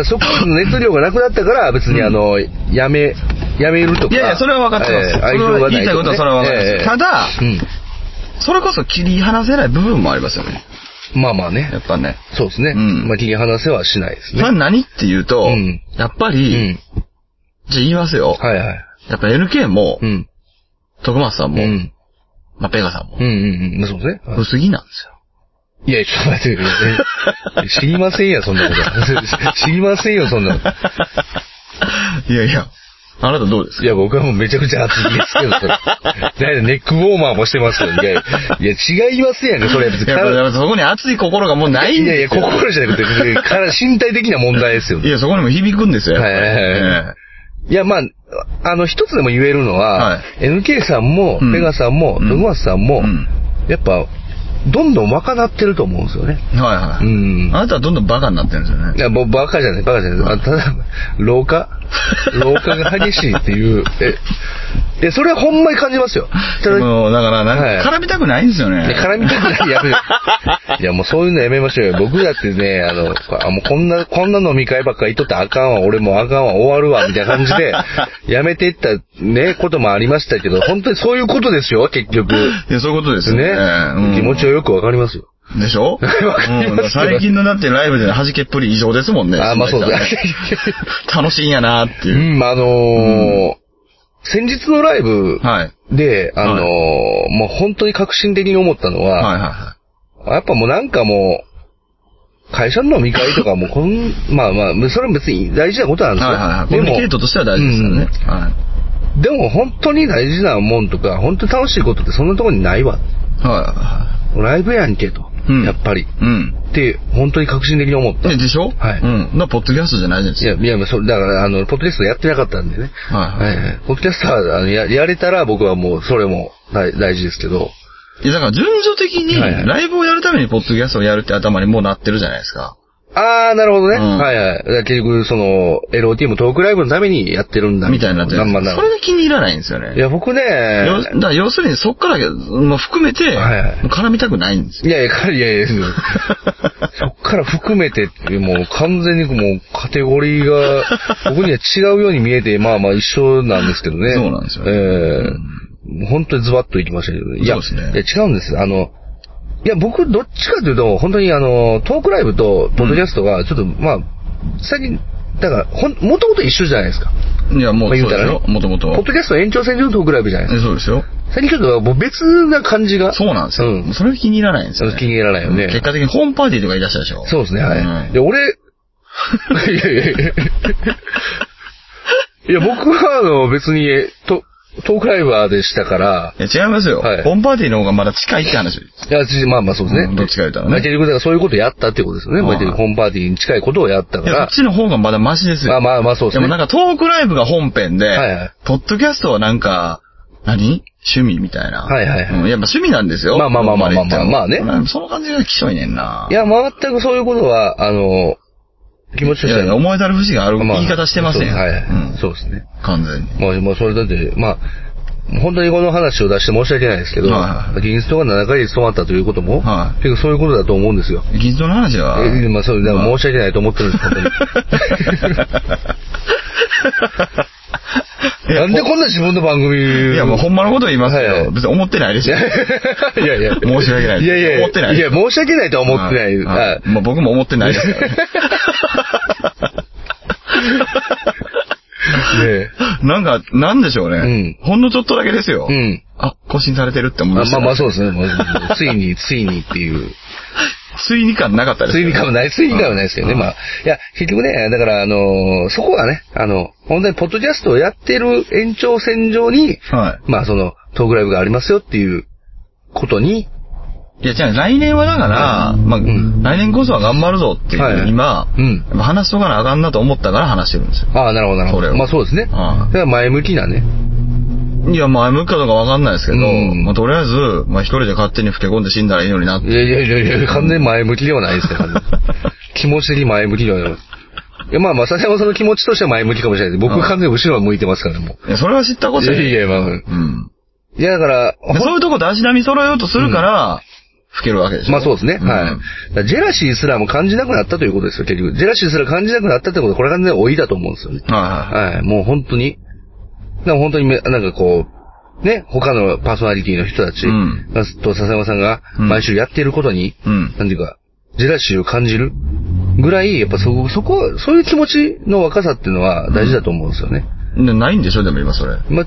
そこの熱量がなくなったから、別にあの、やめ、やめるとか。いやいや、それは分かってます。ええそれ愛情がないは言いたいことはそれは分かってます。ええただ、うん。それこそ切り離せない部分もありますよね。まあまあねや。っぱね。そうですね。うんまあ切り離せはしないですそれ。何っていうと、うんやっぱうり、ん。じゃあ言いますよ。はいはい。やっぱ NK も、うん。徳松さんも、うん。まあ、ペガさんもうん、うんうんまあそうですね。はい薄着なんですよ。いや、ちょっと待って知りませんや、そんなこと。(laughs) 知りませんよ、そんなこと。いやいや、あなたどうですか？いや、僕はもうめちゃくちゃ熱いですけど、それ。だいネックウォーマーもしてますけど、いや、いや、違いますやんか、それは別に。やそこに熱い心がもうないんいやいや、ですよ。心じゃなくて、別に体身体的な問題ですよ。いや、そこにも響くんですよ。はいはいはいえいや、まあ、あの、一つでも言えるのは、はい NK さんも、うんペガさんも、うん徳松さんも、うんやっぱ、どんどん若なってると思うんですよね。えはいはい。うんあなたはどんどんバカになってるんですよねい。や、もうバカじゃない、バカじゃない。あただ、老化？老化が激しいっていう。え、え、それはほんまに感じますよ。ただ、もう、だから、なんかはい絡みたくないんですよね。ね絡みたくない、やめる。(laughs) いや、もうそういうのやめましょうよ。僕だってね、あの、あもうこんな、こんな飲み会ばっかりとってあかんわ、俺もあかんわ、終わるわ、みたいな感じで、(laughs) やめていったね、こともありましたけど、本当にそういうことですよ、結局。いや、そういうことですよね。ね、うん気持ちはよくわかりますよ。でしょ？(laughs) わかりますけどうん最近のだってライブでの弾けっぷり異常ですもんね。あ、まあそうだ。楽しいんやなってういう。ん、あのー先日のライブはい。で、あのーはもう本当に革新的に思ったのは、はいはやっぱもうなんかもう、会社の飲み会とかもこん、(laughs) まあまあ、それは別に大事なことなんいはい。ですよ。はいはいはい。コでもミュニケートとしては大事ですからね。はい。うんでも本当に大事なもんとか、本当に楽しいことってそんなところにないわ。はライブやんけと。うんやっぱり。うん。って、本当に革新的に思った。え、でしょ？はいうん。な、ポッドキャストじゃないですよ。いや、いや、それ、だから、あの、ポッドキャストやってなかったんでね。はいはいはい。ポッドキャストは、あの、や、やれたら僕はもう、それも大大事ですけど。いや、だから順序的に、ライブをやるためにポッドキャストをやるって頭にもうなってるじゃないですか。あー、なるほどね。うんはいはい。結局、その、LOT もトークライブのためにやってるんだ。みたいになってる。まあまあそれが気に入らないんですよね。いや、僕ね、よだから要するにそっからも含めて、はいはい絡みたくないんですよ。いやいや、かいやいや、(laughs) そっから含めてって、もう完全にもうカテゴリーが、僕には違うように見えて、まあまあ一緒なんですけどね。そうなんですよねええ本当にズバッといきましたけどね。いや、そうですねいや違うんです。あの、いや、僕、どっちかというと、本当にあの、トークライブとポッドキャストが、ちょっと、まあ、最近、だから、ほん、もともと一緒じゃないですか。いや、もうそうですよまあ言うたらね。もともと。ポッドキャストの延長線上のトークライブじゃないですか。えそうですよ。最近ちょっともう別な感じが。そうなんですよ。うんそれが気に入らないんですよ、ね。気に入らないよね結果的にホームパーティーとか言い出したでしょ。そうですね、はい。うんで、俺、(laughs) いやいやいや。いや、僕は、あの、別に、と、トークライバーでしたから、いや違いますよ。はいホームパーティーの方がまだ近いって話。いや、ちまあまあそうですね。うんどっちか言うたらねまあ結局、だからそういうことをやったってことですよね。はいまあ結局ホームパーティーに近いことをやったかいや、こらっ。ちの方がまだマシですよ。あまあまあそうですね。でもなんかトークライブが本編で、はいはいポッドキャストはなんか、何？趣味みたいな。はいはいはいうん、やっぱ趣味なんですよ。まあまあまあまあまあまあまあねね。その感じがきしょいねんな。いや、全くそういうことは、あの、気持ちとしては。思いたる節があるまあ言い方してませんはい、うんそうですね。完全に。まあ、まあ、それだって、まあ、本当にこの話を出して申し訳ないですけど、はいはい銀ストが7ヶ月止まったということも、はい結構そういうことだと思うんですよ。銀座の話は。えまあ、そう、だか申し訳ないと思ってるんです、本当に。(laughs) やなんでこんな自分の番組。いや、もうほんまのこと言いますけど、はいはい別に思ってないですよ。いやいや。申し訳ないいやいや、思ってないいや、申し訳ないとは思ってない。ははいまあ僕も思ってないですからね。ね (laughs) なんか、なんでしょうね。うんほんのちょっとだけですよ。うん。あ、更新されてるって思いました、まあまあそうですね。ついに、ついにっていう。ついに感なかったですよねついに感はない、ついに感はないですけどね。うんまあ、いや、結局ね、だから、あのーそこはね、あの、本当にポッドキャストをやってる延長線上に、はい。まあ、その、トークライブがありますよっていうことに、いや、じゃあ来年はだから、まあ、ん来年こそは頑張るぞっていう、はい今、うん話しとかなあかんなと思ったから話してるんですよ。ああ、なるほど、なるほど。まあそうですね。だはいから前向きなね。いや、前向くかどうかわかんないですけど、うんまあ、とりあえず、まあ、一人で勝手に老け込んで死んだらいいのになって。いやいやいやいや、完全に前向きではないですから、(laughs) 気持ち的に前向きではない。いや、まあまあ、笹山さんの気持ちとしては前向きかもしれないです。僕完全に後ろは向いてますから、もいや、それは知ったこう。とやいやいや、まあ。うん。いや、だから、でそういうとこで足並み揃えようとするから、老けるわけでしょ。まあそうですね。んはい。ジェラシーすらも感じなくなったということですよ、結局。ジェラシーすら感じなくなったってことは、これ完全に老いだと思うんですよね。はいはい。はい。もう本当に。だから本当にめ、なんかこう、ね、他のパーソナリティの人たち、うんと笹山さんがうん毎週やっていることに、うん。なんていうか、ジェラシーを感じるぐらい、やっぱそこ、そこ、そういう気持ちの若さっていうのは大事だと思うんですよね。でないんでしょでも今それ。ま、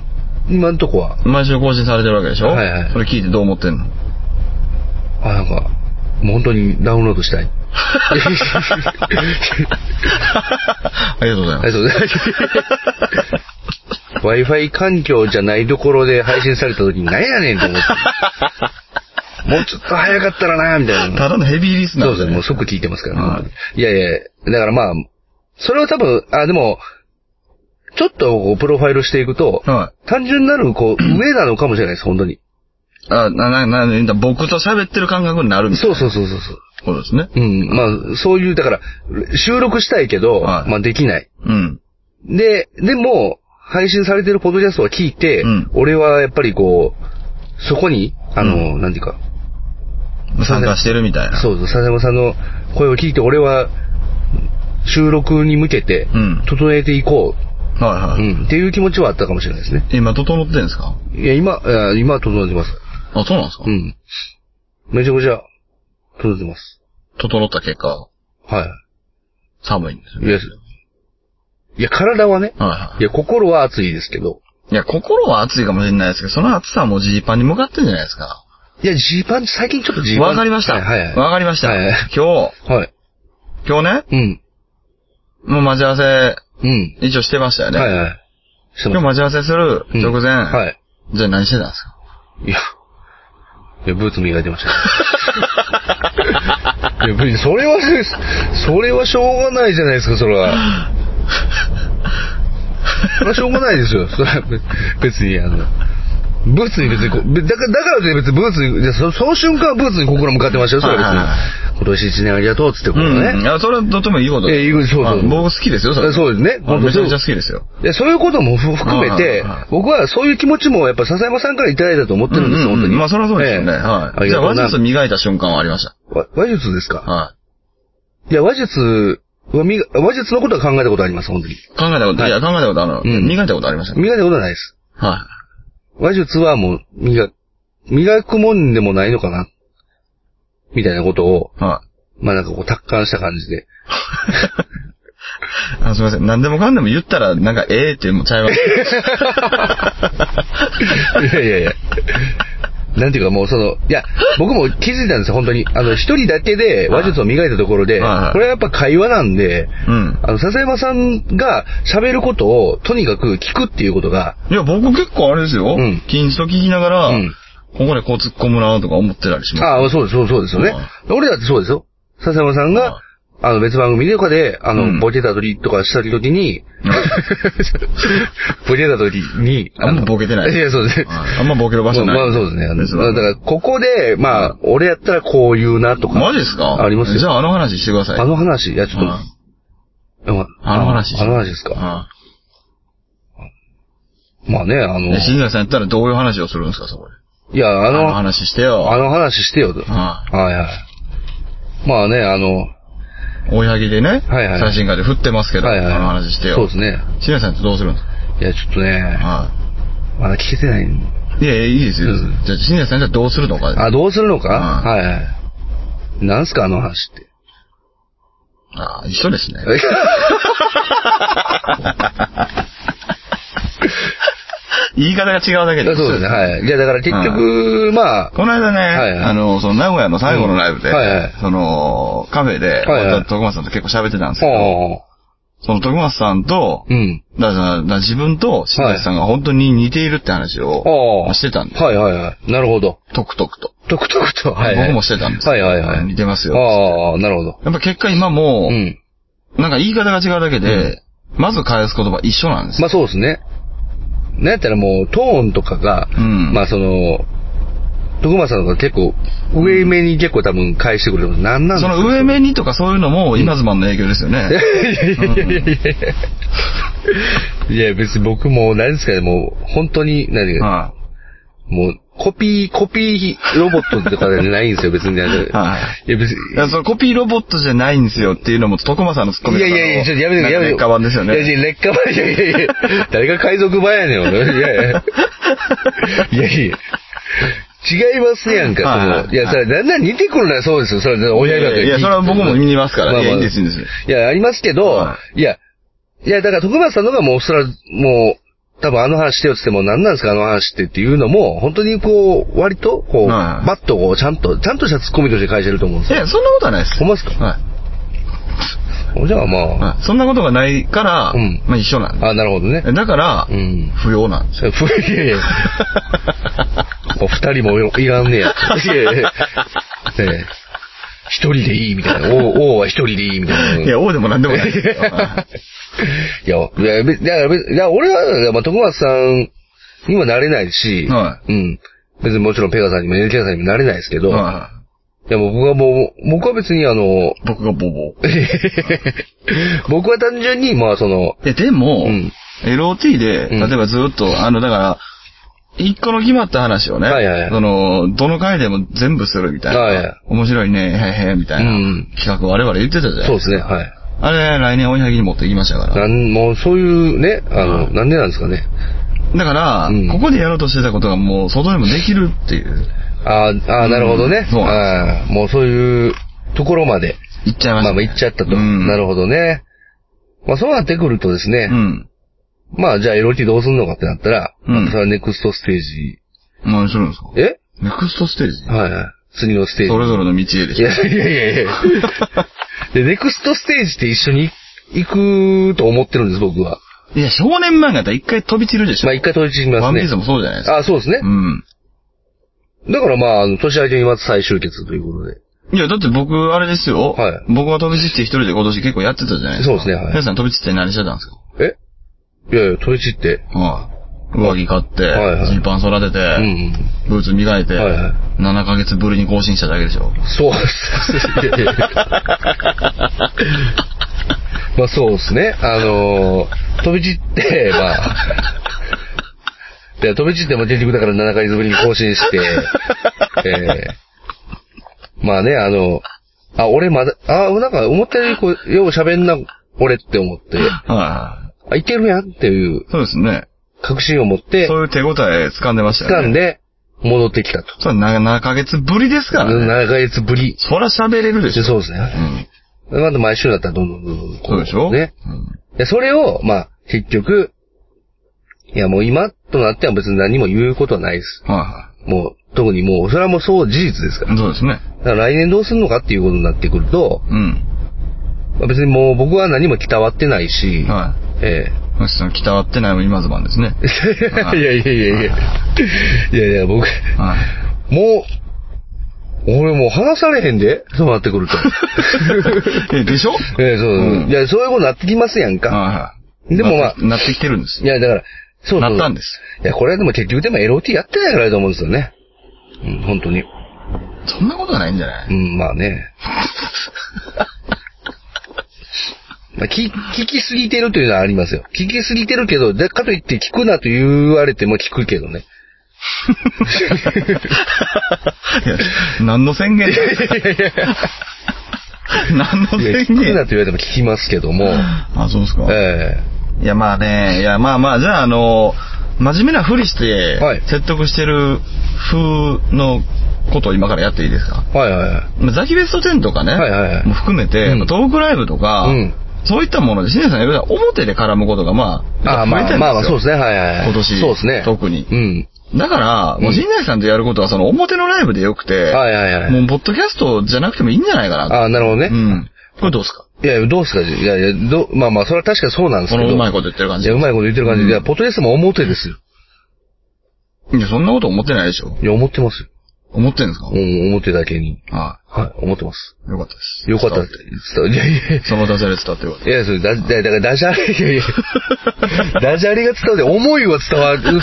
今んとこは、毎週更新されてるわけでしょはいはいそれ聞いてどう思ってんの？あ、なんか、もう本当にダウンロードしたい。(laughs) ありがとうございます。ありがとうございます。Wi-Fi 環境じゃないところで配信された時に何やねんと思って。(laughs) もうちょっと早かったらなみたいな。ただのヘビーリスナーそうですね、もう即聞いてますから、はいいやいや、だからまあ、それは多分、あ、でも、ちょっとこうプロファイルしていくと、はい。単純なる、こう、上なのかもしれないです、本当に。あ、な、な、な、僕と喋ってる感覚になるみたいそうなそうそうそうそう。ことですね。うん、まあ、そういう、だから、収録したいけど、はいまあできない。うん。で、でも、配信されてるポッドキャストは聞いて、うん俺はやっぱりこう、そこに、あの、なんていうか、参加してるみたいな。そうそう、笹山さんの声を聞いて、俺は、収録に向けてうん、整えていこう、はいはい。うん、っていう気持ちはあったかもしれないですね。今、整ってんですか？いや、今、いや今は整えてます。あ、そうなんですか？うん。めちゃくちゃ、整えてます。整った結果、は寒いんですよい。いや、体はね、はいはいいや、心は熱いですけど、いや、心は熱いかもしれないですけど、その熱さはもうジーパンに向かってんじゃないですか。いや、ジーパン、最近ちょっとジーパン。わかりました。はい、はいはい。わかりました。はいはい今日、はい。今日ね、うん。もう待ち合わせ、うん。一応してましたよね。はいはい。今日待ち合わせするうん直前、はい。じゃあ何してたんですか？いや、いや、ブーツ磨いてました。(laughs) いや、それは、それはしょうがないじゃないですか、それは。それはしょうがないですよ。それは別に、あの、ブーツに別にこだから、だから別にブーツに、じゃあそその瞬間はブーツに心向かってましたよ、それは別に。今年一年ありがとうっつってこうん。とね。いや、それはとてもいいことです。ええいいことそうそうあ僕好きですよ、それ。そうですねあめちゃめちゃ好きですよ。でそういうこともふ含めて僕はそういう気持ちもやっぱ笹山さんからいただいたと思ってるんですよ、うんうんうん本当に。まあ、それはそうですよね。ええはい。じゃあ、話術磨いた瞬間はありました。わ話術ですか？はいや、話術はみが、話術のことは考えたことあります、本当に。い。考えたこと、はいいや、考えたことあるの。うん磨いたことありました。磨いたことはないです。は話術はもう、磨、磨くもんでもないのかな。みたいなことを、い。はい。まあなんかこう達観した感じで。(laughs) あすみません。何でもかんでも言ったら、なんか、ええってもうちゃいます。(laughs) いやいやいや。なんていうかもうその、いや、(laughs) 僕も気づいたんですよ、本当に。あの、一人だけで話術を磨いたところで、はいはいこれはやっぱ会話なんで、うん。あの、笹山さんが喋ることをとにかく聞くっていうことが、いや、僕結構あれですよ。うん近所聞きながら、うんここでこう突っ込むなとか思ってたりします。ああ、そうです、そうそうですよね。俺だってそうですよ。笹山さんが、あの別番組とかで、あの、うんボケた時とかした時に、(laughs) ボケた時に、あんまボケてないいや、そうです。はいあんまボケる場所ないまあ、まあそうですね。だから、ここで、まあ、俺やったらこう言うなとか。マジですか？ありますよ。じゃああの話してください。あの話、いや、ちょっと、あの話あの話ですか？はまあね、あの、新崎さんやったらどういう話をするんですか、そこで？いや、あの、あの話してよ。あの話してよはいはい。まあね、あの、追いはぎでね、はいはい最新回で振ってますけど、はいはい。あの話してよ。そうですね。新崎さんってどうするんですか？いや、ちょっとね、はまだ聞けてない。い。いやいや、いいですよ。うんじゃあ、新谷さんじゃあどうするのか？あ、どうするのか、うんはいはい。なんすか、あの話って？あ一緒ですね。(laughs) 言い方が違うだけで。そうですね、はい。じゃあだから結局、まあ、この間ね、はいはいあの、その名古屋の最後のライブで、うんはいはいその、カフェで、はいはい徳松さんと結構喋ってたんですけど、はその徳松さんと、あ、うん。だだ自分と新谷さんが本当に似ているって話を、ああ。してたんですはいはいはい。なるほど。トクトクと。とくとくと。はい、はい。僕もしてたんですはいはいはい。似てますよ。ああ、なるほど。やっぱ結果今もう、ん。なんか言い方が違うだけで、まず返す言葉一緒なんですよ。まあそうですね。なんやったらもう、トーンとかが、うんまあその、徳間さんとか結構、上目に結構多分返してくるの。なんなんですか？その上目にとかそういうのも、今ズマンの影響ですよね。いやいやいやいやいやいや。別に僕も、何ですかね、もう、本当に、何か、はもう、コピー、コピーロボットとかじゃないんですよ、別に。はいはいや、別に。い。いや、そのコピーロボットじゃないんですよっていうのも、徳間さんのツッコミいやいやいや、ちょっとやめてくれ、やめてくれ。劣化版ですよね。いやいや、劣化版、いやいやいや、誰が海賊版やねん、俺。いやいや。いやいや。違いますやんか、はいはいその。いや、それ、だんだん似てくるのはそうですよ、それ、親が。いやいやそれは僕も見ますからまあまあいやいいんですいいんですいや、ありますけどはいや、いや、だから徳松さんのがもう、それは、もう、多分あの話してよって言っても何なんですかあの話ってっていうのも、本当にこう、割と、こう、はいバッとこう、ちゃんと、ちゃんとしたツッコミとして返してると思うんですよ。いや、そんなことはないです。ほんまですか？はい。じゃあまあ、はいそんなことがないから、うんまあ一緒なんであ、なるほどね。だから、うん。不要なんですよ。ふいやいや。(laughs) お二人もいらんねや。いやいやいやねえ一人でいいみたいな。王王は一人でいいみたいな。いや、王でもなんでもない。(laughs) いや、いや、べだからべいや俺は、まあ、徳松さんにもなれないし、はうん。別にもちろんペガさんにも NK さんにもなれないですけど、はいや、もう僕はもう、僕は別にあの、い。僕がボボ。(laughs) 僕は単純に、まあその、いや、でも、うん LOT で、うん例えばずっと、あの、だから、一個の決まった話をね、はいはいはいその、どの回でも全部するみたいな、はいはい面白いね、へへみたいな、うん企画を我々言ってたじゃないそうですね、はい。あれ、来年追いはぎに持っていきましたから。なん、もうそういうね、あの、はいなんでなんですかね。だから、うんここでやろうとしてたことがもう外でもできるっていう、あーあー、なるほどね。そうあーもうそういうところまで、言っちゃいました、まあまあ行っちゃったと。うんなるほどね。まあそうなってくるとですね、うん。まあじゃあ LT どうすんのかってなったら、うんそれはネクストステージ、何するんですかえ？ネクストステージ？はいはい。次のステージ。それぞれの道へでしょ。いやいやいやいや (laughs) で、ネクストステージって一緒に行くと思ってるんです、僕は。いや、少年漫画だったら一回飛び散るでしょ。まあ一回取り散りますね。ワンピースもそうじゃないですか。あ、そうですねう。ん。だからまあ、年明けにまず再集結ということで。いや、だって僕、あれですよ。はい僕が飛び散って一人で今年結構やってたじゃないですか。そうですねはい皆さん飛び散って何してたんですか？え？いやいや、取り散って。はい。上着買って、はいはいジーパン育てて、うんうん。ブーツ磨いて、はいはい7ヶ月ぶりに更新しただけでしょ。そうです。いやいやまあそうですね。あのー飛び散って、まあ、で飛び散っても結局だから7ヶ月ぶりに更新して、えーまあね、あの、あ、俺まだ、あ、なんか思ったよりこう、よう喋んな、俺って思って、はあ、いけるやんっていうい。そうですね。確信を持って、そういう手応え掴んでましたよね。掴ん。で、戻ってきたと。そう、7ヶ月ぶりですからね。7ヶ月ぶり。そら喋れるでしょ。そうですね。うん。まだ毎週だったらどんどんどんどんこそうでしょ？ね。うんで、それを、まあ、結局、いやもう今となっては別に何も言うことはないです。はもう、特にもう、それはもうそう事実ですかいはい。ら。そうですね。だから来年どうするのかっていうことになってくると、うん。まあ別にもう僕は何もきたわってないし、はえい。その、北わってないも今ズマンですね。え (laughs) いやいやいやいや。いやいや、僕、はい。もう、俺もう話されへんでそうなってくると。(laughs) え、でしょ？(laughs) ええそう、うんいや、そういうことになってきますやんか。はいはい。でもまあなってきてるんですよ。いや、だから、そうなったんです。いや、これはでも結局でも LOT やってないからだと思うんですよね。うん、本当に。そんなことはないんじゃない？うん、まあね。まあ、聞聞きすぎてるというのはありますよ。聞きすぎてるけど、でかといって聞くなと言われても聞くけどね。(laughs) 何の宣言何の宣言？聞くなと言われても聞きますけども。あ、そうですか。ええいや、まあね、いや、まあまあ、じゃあ、あの、真面目なふりしてはい、説得してる風のことを今からやっていいですか？はいはいはい。まあザキベスト10とかね、はいはいはいも含めて、うんトークライブとか、うんそういったもので、新さん表で絡むことが、まあ、ああ、まあ増えてるんですよまあまあそうですね、はいはいはい。今年そうですね。特にうん。だから、もう陣内さんとやることは、その表のライブでよくて、はいはいはい。もう、ポッドキャストじゃなくてもいいんじゃないかなと。ああ、なるほどね。うん。これどうですか？いや、どうすか？いやいや、ど、まあまあ、それは確かにそうなんですけど。このうまいこと言ってる感じ。いや、うまいこと言ってる感じで。うんいや、ポッドキャストも表ですよ。いや、そんなこと思ってないでしょ。いや、思ってますよ。思ってんですか？うん、表だけに。ははい、思ってます。い。よかったです。よかったって。いやいや。そのダジャレ伝わってよかった。いや、それ、だ、だだから、ダジャレ、いやいや。ダジャレが伝わって、思いは伝わる。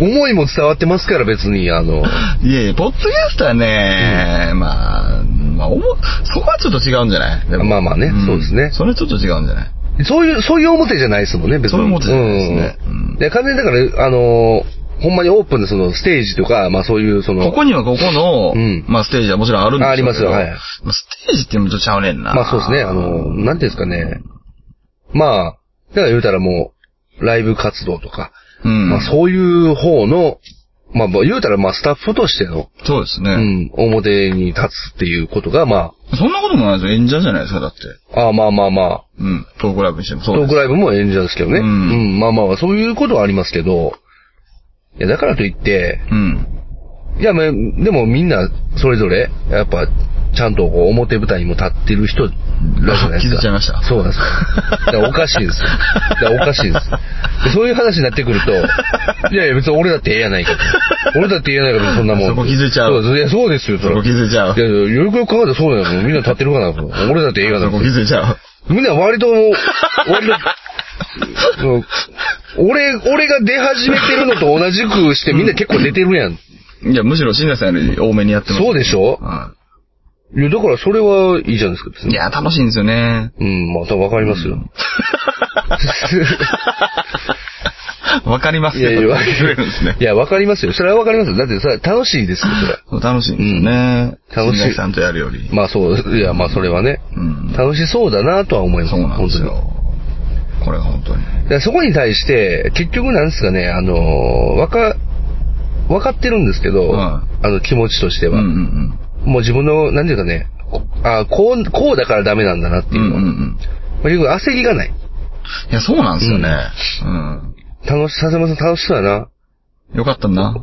思いも伝わってますから、別に、あの。いやいや、ポッドキャストはね、まあ、まあ、おも、そこはちょっと違うんじゃない？まあまあねそうですねそれちょっと違うんじゃない？そういう、そういう表じゃないですもんね、別に。そういう表じゃないですねうんうんで、完全にだから、あのーほんまにオープンでそのステージとか、まあそういうその、ここにはここの、うんまあステージはもちろんあるんですけどあありますよはいまあステージっていうのもちょっとちゃうねんな。まあそうですね、あのーなんていうんですかね。まあ、だから言うたらもう、ライブ活動とか、うん。まあそういう方の、まあ言うたらまあスタッフとしての、そうですね。うん、表に立つっていうことが、まそんなこともないですよ。演者じゃないですか、だって。あ、ああまあまあまあ、うん。トークライブにしてもそうトーです。クライブも演者ですけどね。ううんん、まあまあまあ、そういうことはありますけど、いや、だからといって、うん。いや、まあ、でもみんな、それぞれ、やっぱ、ちゃんとこう表舞台にも立ってる人らじゃないですか。気づいちゃいましたそうなんですよ。だからおかしいですよ。だからおかしいです。でそういう話になってくると、(laughs) いやいや別に俺だってええやないかと。俺だってええやないかと、そんなもん。そこ気づいちゃうそうですいや、そうですよ、そこ気づいちゃう。いやよくよく考えたらそうだよ。みんな立ってるかな。俺だってええやないかそこ気づいちゃう。みんな割と、割と、うん俺、俺が出始めてるのと同じくしてみんな結構出てるやん。いや、むしろ新田さんより多めにやってます。そうでしょ？はいや、だからそれはいいじゃないですか、別い。にいや、楽しいんですよね。うん、またわかりますよ。わかりますいやいや、わよ。言えるんですねい。や、わかりますよ。それはわかりますよ。だってさ、楽しいですよ、それ。楽しいんですよね。うん楽しいさんとやるより。まあそう、いや、まあそれはね、うん。楽しそうだなとは思います。そうなんです本よ。これが本当に。そこに対して、結局なんですかね、あのー、わか、わかってるんですけど、はあの気持ちとしてうんうは。んもう自分の、なんていうかね、こあこう、こうだからダメなんだなってうん。いううんのは。うんうん焦りがない。いや、そうなんですよね。うん。楽し、笹山さん楽しそうやな。よかったな。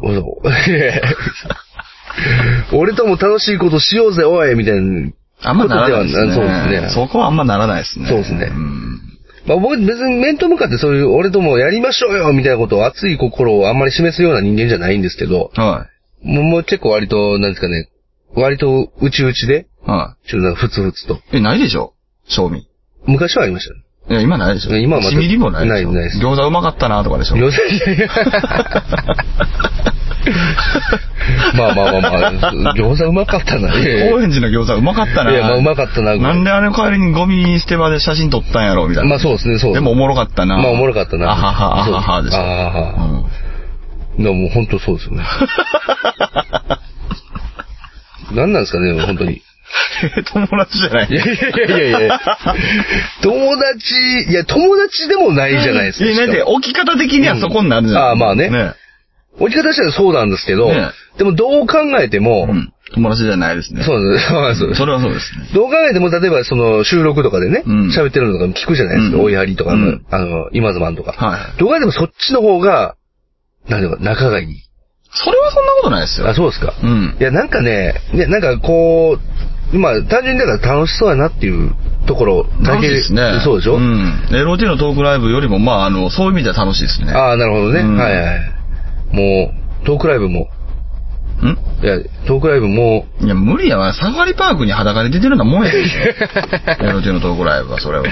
俺とも楽しいことしようぜ、おいみたいな。あんまならないですね。そうですねそこはあんまならないですね。そうですねん。まあ僕別に面と向かってそういう俺ともやりましょうよみたいなことを熱い心をあんまり示すような人間じゃないんですけど、はもうもう結構割と、なんですかね、割と内々で、い。はちょっとなんかふつふつと。い。え、ないでしょ？賞味。昔はありましたね。いや、今ないでしょ今はまた1ミリもないでしょないないです餃子うまかったなとかでしょ餃子いやいや (laughs) (laughs) まあまあまあまあ、餃子うまかったな。高円寺の餃子うまかったな。いやまあうまかったななんであれ帰りにゴミ捨て場で写真撮ったんやろみたいな。まあそうですね、そうでもおもろかったな。まあおもろかったな。あはは、あははでしょ。あはは。うんでも本当そうですよね。何なんですかね、本当に。(laughs) 友達じゃないいやいやいやいや友達、いや、友達でもないじゃないですか。いや、なんで、しかも置き方的にはそこになるじゃん。うんあーまあねね。置き方としてはそうなんですけど、ねでもどう考えても、うん。友達じゃないですね。そうですそうですそれはそうですね。どう考えても、例えばその収録とかでね、うん喋、ってるのとか聞くじゃないですか。うん追い張りとかの、うんあの、今ズマンとか。はい。どう考えてもそっちの方が、なんていうか、仲がいい。それはそんなことないですよ。あ、そうですか。うんい。や、なんかね、ね、なんかこう、今、単純にだから楽しそうやなっていうところだけ楽しいですね。そうでしょ、うん。LOT のトークライブよりも、まあ、あの、そういう意味では楽しいですね。ああ、なるほどね、うんはいはい。もう、トークライブも、ん？いや、トークライブも、いや、無理やわ。サファリパークに裸で出てるようなもんやで。LOT のトークライブは、それは。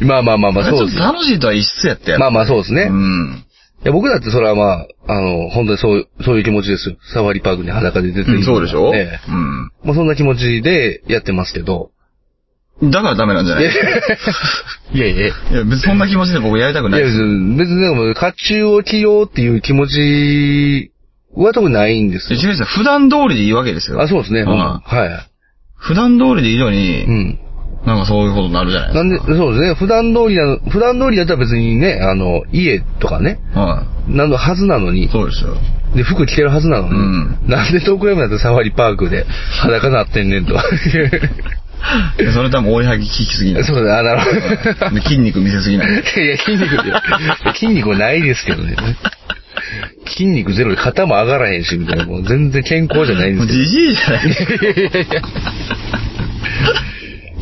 まあまあまあまあ、そうです。楽しいとは一緒やったやろまあまあそうですね。うん。いや僕だってそれはまあ、あの、本当にそう、そういう気持ちですよ。サファリパークに裸で出てる、そうでしょ？ええうん。まあそんな気持ちでやってますけど。だからダメなんじゃない？いいやいやいや。(laughs) や、別にそんな気持ちで僕やりたくないいや。別にでも、甲冑を着ようっていう気持ちは特にないんですよ。違う違う普段通りでいいわけですよ。あ、そうですね。うんはい。普段通りでいいのに、うん。なんかそういうことになるじゃないですか。なんで、そうですね。普段通りなの、普段通りだったら別にね、あの、家とかね、はなのはずなのにい。、そうですよ。で、服着てるはずなのに、うんなんで東京山だってサファリパークで裸なってんねんと。で (laughs) それ多分追いはぎ効きすぎない。そうだ、あ、なるほど。で筋肉見せすぎない。いや、筋肉で、筋肉はないですけどね。筋肉ゼロで肩も上がらへんし、みたいな。もう全然健康じゃないんですけど。じじいじゃないいやいや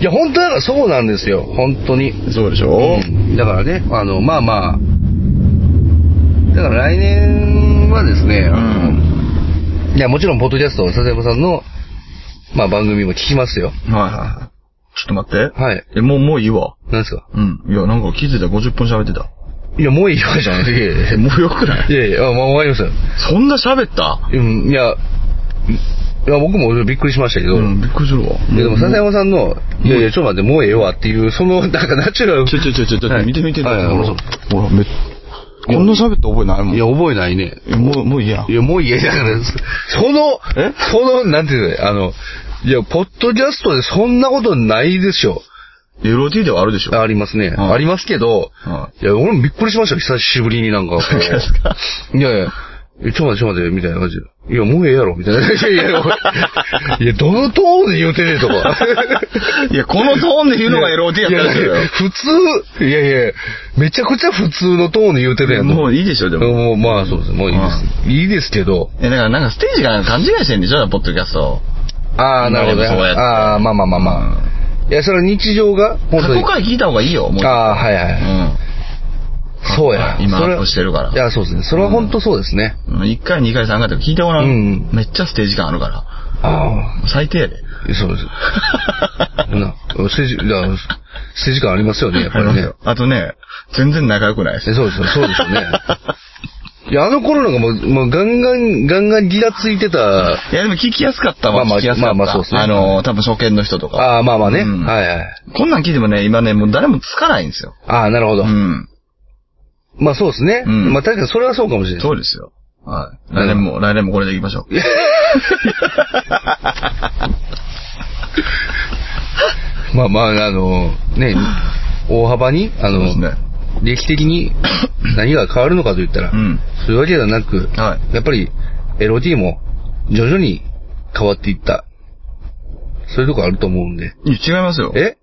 いや本当だからそうなんですよ。本当に。そうでしょ？うんだからね、あの、まあまあ、だから来年はですね、あの、いや、もちろん、ポッドキャスト、笹山さんの、まあ番組も聞きますよ。はいはいはい。ちょっと待って。はい。え、もう、もういいわ。何ですか？うん。いや、なんか気づいたら50分喋ってた。いや、もういいわじゃん。(laughs) いやもうよくない？いやいや、あもう終わりましたよ。そんな喋った？うん、いや、いや、僕もびっくりしましたけど、うん、びっくりするわ。いやでも、笹山さんの、いやいや、ちょっと待って、もうええわっていう、その、なんかナチュラル。ちょちょちょちょちょ、はい見て見て。はいはいほら、ほら、めこんな喋った覚えないもん。いや、覚えないね。えもう、もういいやんい。や、もういいや、だから、その、え？その、なんていうの、あの、いや、ポッドキャストでそんなことないでしょ。LOT ではあるでしょ。ありますね。はいありますけど、はいや、俺もびっくりしましたよ、久しぶりになんか。何がですか？いやいや、えちょっと待って、ちょっと待って、みたいな感じで。いや、もうええやろ、みたいな。い (laughs) やいや、俺いや、どのトーンで言うてねえとか。(laughs) いや、このトーンで言うのが LOT やったんですよいやいや。普通、いやいや、めちゃくちゃ普通のトーンで言うてるやん。もういいでしょ、でも。もう、まあそうです。もういいです。いいですけど。え、だからなんかステージが勘違いしてんでしょ、ポッドキャスト。ああ、なるほどああ、まあまあまあまあ。いや、それは日常が、本過当に。去回聞いた方がいいよ、もう。ああ、はいはい。うん。そうや。今アップしてるからいや、そうですね。それは本当そうですね。うん。1回、2回、3回とか聞いてごらん。うんめっちゃステージ感あるから。あ最低やで。あ、そうです。(laughs) な、ステージ、いやステージ感ありますよね、やっぱりね。あとね、全然仲良くないです。えそうですよ、そうですよね。(laughs) いや、あの頃なんかもう、もうガンガン、ガンガンギラついてた、いや、でも聞きやすかったわ。まあまあ。まあまあそうですねあの、多分初見の人とか。ああ、まあまあね。うんはいはい。こんなん聞いてもね、今ね、もう誰もつかないんですよ。ああ、なるほど。うん。まあそうですね。うんまあ確かにそれはそうかもしれない。そうですよ。はい。来年も、来年もこれでいきましょう。(laughs) まあまあ、あの、ね、大幅に、あの、そうですね。歴的に (coughs) 何が変わるのかと言ったら、うん。そういうわけではなく、はやっぱり LOT も徐々に変わっていった。そういうとこあると思うんで。い。いや違いますよ。え？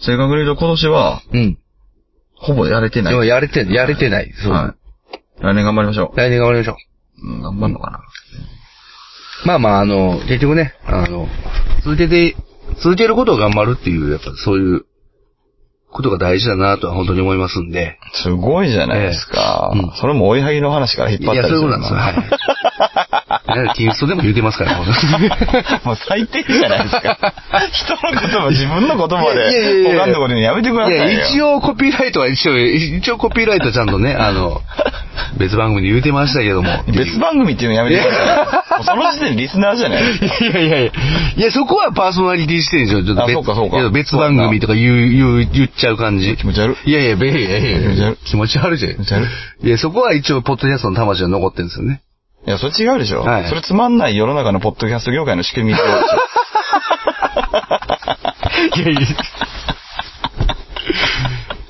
正確に言うと今年は、うん。ほぼやれてない。でもやれて、やれてない。そう。はい。来年頑張りましょ来年頑張りましょう。う。うん、頑張るのかな。まあまあ、あの、結局ね、あの、続けて、続けることを頑張るっていう、やっぱそういうことが大事だなとは本当に思いますんで。すごいじゃないですか。ええうんそれも追いはぎの話から引っいや、張ったりそういうことなんですよ。はい。ねキリストでも言うてますから、(laughs) もう最低じゃないですか。(laughs) 人の言葉、自分の言葉で、や他のところにやめてくださいよ。いや、一応コピーライトは一応、一応コピーライトちゃんとね、あの、(laughs) 別番組で言うてましたけども。別番組っていうのやめてください。もうその時点でリスナーじゃない。いやいやいや、いや、そこはパーソナリティ視点でしょ。ちょっとあ別そうかそうか別番組とか言う、言う、言っちゃう感じ。気持ち悪いいやいや、べいやいやいや気持ち悪い気持ち悪いじゃん。気持ち悪いや、そこは一応、ポッドキャストの魂が残ってるんですよね。いや、それ違うでしょ。はいそれつまんない世の中のポッドキャスト業界の仕組みってことでしょ。いやい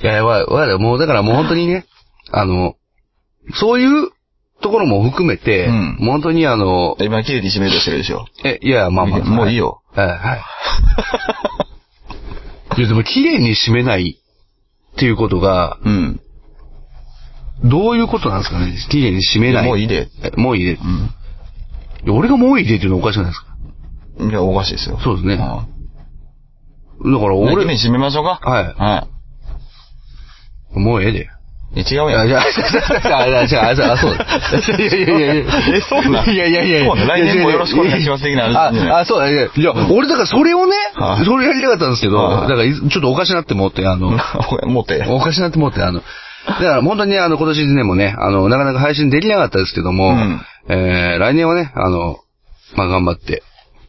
や。いや、わ、わ。もう、だからもう本当にね、あの、そういうところも含めて、うんもう本当にあの、今、綺麗に締めようとしてるでしょ。え、いや、まあまあ。もういいよ。はい、はい。いや、でも綺麗に締めないっていうことが、うん。どういうことなんですかね？綺麗に締めない。もういいで。えもういいで。いうん。や俺がもういいでっていうのはおかしくないですか？いや、おかしいですよ。そうですねあだからあ俺、に締めましょうか。はいはもうええで。い。いや、違ういや、やん。じゃあ、じゃあ、じゃあ、じゃあ、そうだ。いやいやいやいやいや。えそうなん？いやいやいや来年もよろしくお願いします的なあ、あ、そうだ。いや、いや俺だからそれをねは、いそれやりたかったんですけど、はいだからいちょっとおかしなって思って、あの、(laughs) 持って。おかしなって思って、あの、だから本当にあの、今年1年もね、あの、なかなか配信できなかったですけども、うんえー、来年はね、あの、まあ頑張って。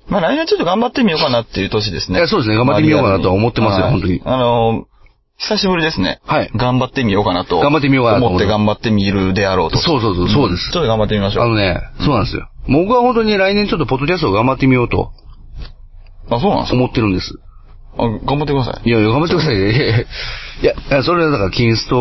まあ来年ちょっと頑張ってみようかなっていう年ですね。いやそうですね頑張ってみようかなとは思ってますよはい本当にあの、久しぶりですね。はい頑張ってみようかなと。頑張ってみようかなと思って頑張ってみるであろうと。そうそうそう、そうですちょっ。と頑張ってみましょう。あのね、そうなんですよ。僕は本当に来年ちょっとポッドキャストを頑張ってみようとあ、そうなんですか思ってるんです。あ頑張ってください。いやいや、頑張ってくださいね。(laughs) いやいや、それはだから、キンスト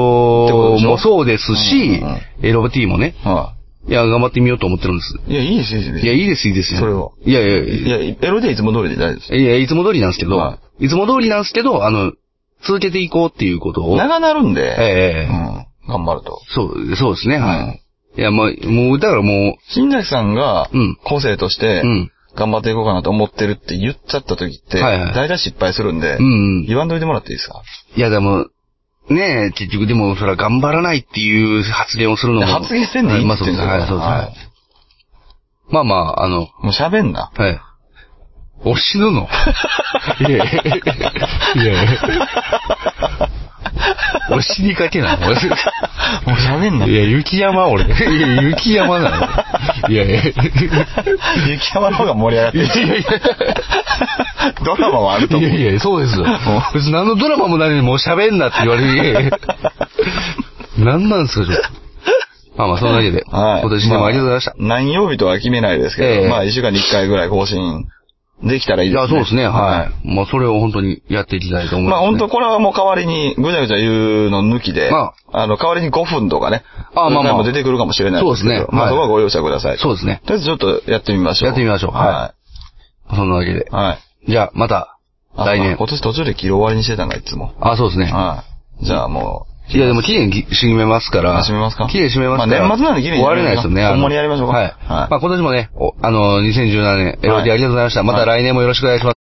もそうですしエロバ T もね、はいや、頑張ってみようと思ってるんです。い。いや、いいです、いいです。いや、いいです、いいです。それは。いやいやいいや、や、エロでいつも通りで大丈夫です。いや、いつも通りなんですけど、はいつも通りなんですけど、あの、続けていこうっていうことを。長なるんで、ええうん。頑張ると。そう、そうですね、うんはい。いや、もう、もう、だからも新崎さんがうん、個性としてう、う、ん。頑張っていこうかなと思ってるって言っちゃった時って、はいはい大体失敗するんでう、ん、うん。言わんといてもらっていいですか？いや、でも、ねえ、結局でも、それは頑張らないっていう発言をするのも。発言せんでいいそうです。言ってんだはい、そうです。はいはい。まあまあ、あの、もう喋んな。はい。お死ぬの？(laughs) いやいや、いやいや。お死にかけなのもう喋んな。いや、雪山俺。(laughs) いや、雪山なの。いやいや。雪山の方が盛り上がってる。いやいやドラマはあると思う。いやいや、そうですよ。別に何のドラマもないのにもう喋んなって言われて。何なんですか、ちょっと。まあまあ、そんなわけで。はい。今年でもありがとうございました。あ何曜日とは決めないですけど、ええまあ一週間に一回ぐらい更新できたらいいいですね。や、そうですね。ははい。まあ、それを本当にやっていきたいと思いい。ます、まあ本当これはもう代わりに、ぐちゃぐちゃ言うの抜きで、まあの、代わりに5分とかね。あまあまあも出てくるかもしれないですけど。そうですねまあはいそこはご容赦ください。そうですね。とりあえずちょっとやってみましょう。やってみましょうはそんなわけでい。。はい。じゃあ、また、あ来年今。年途中で切り終わりにしてたんか、いつも。あ、そうですね。はい。じゃあもう、いや、でも期限締めますから。あ締めますか期限締めますから。まあ年末なんで期限終われないですよね。ほんまにやりましょうかはい。はいまあ今年もね、おあの、2017年、エロディありがとうございました。また来年もよろしくお願いします。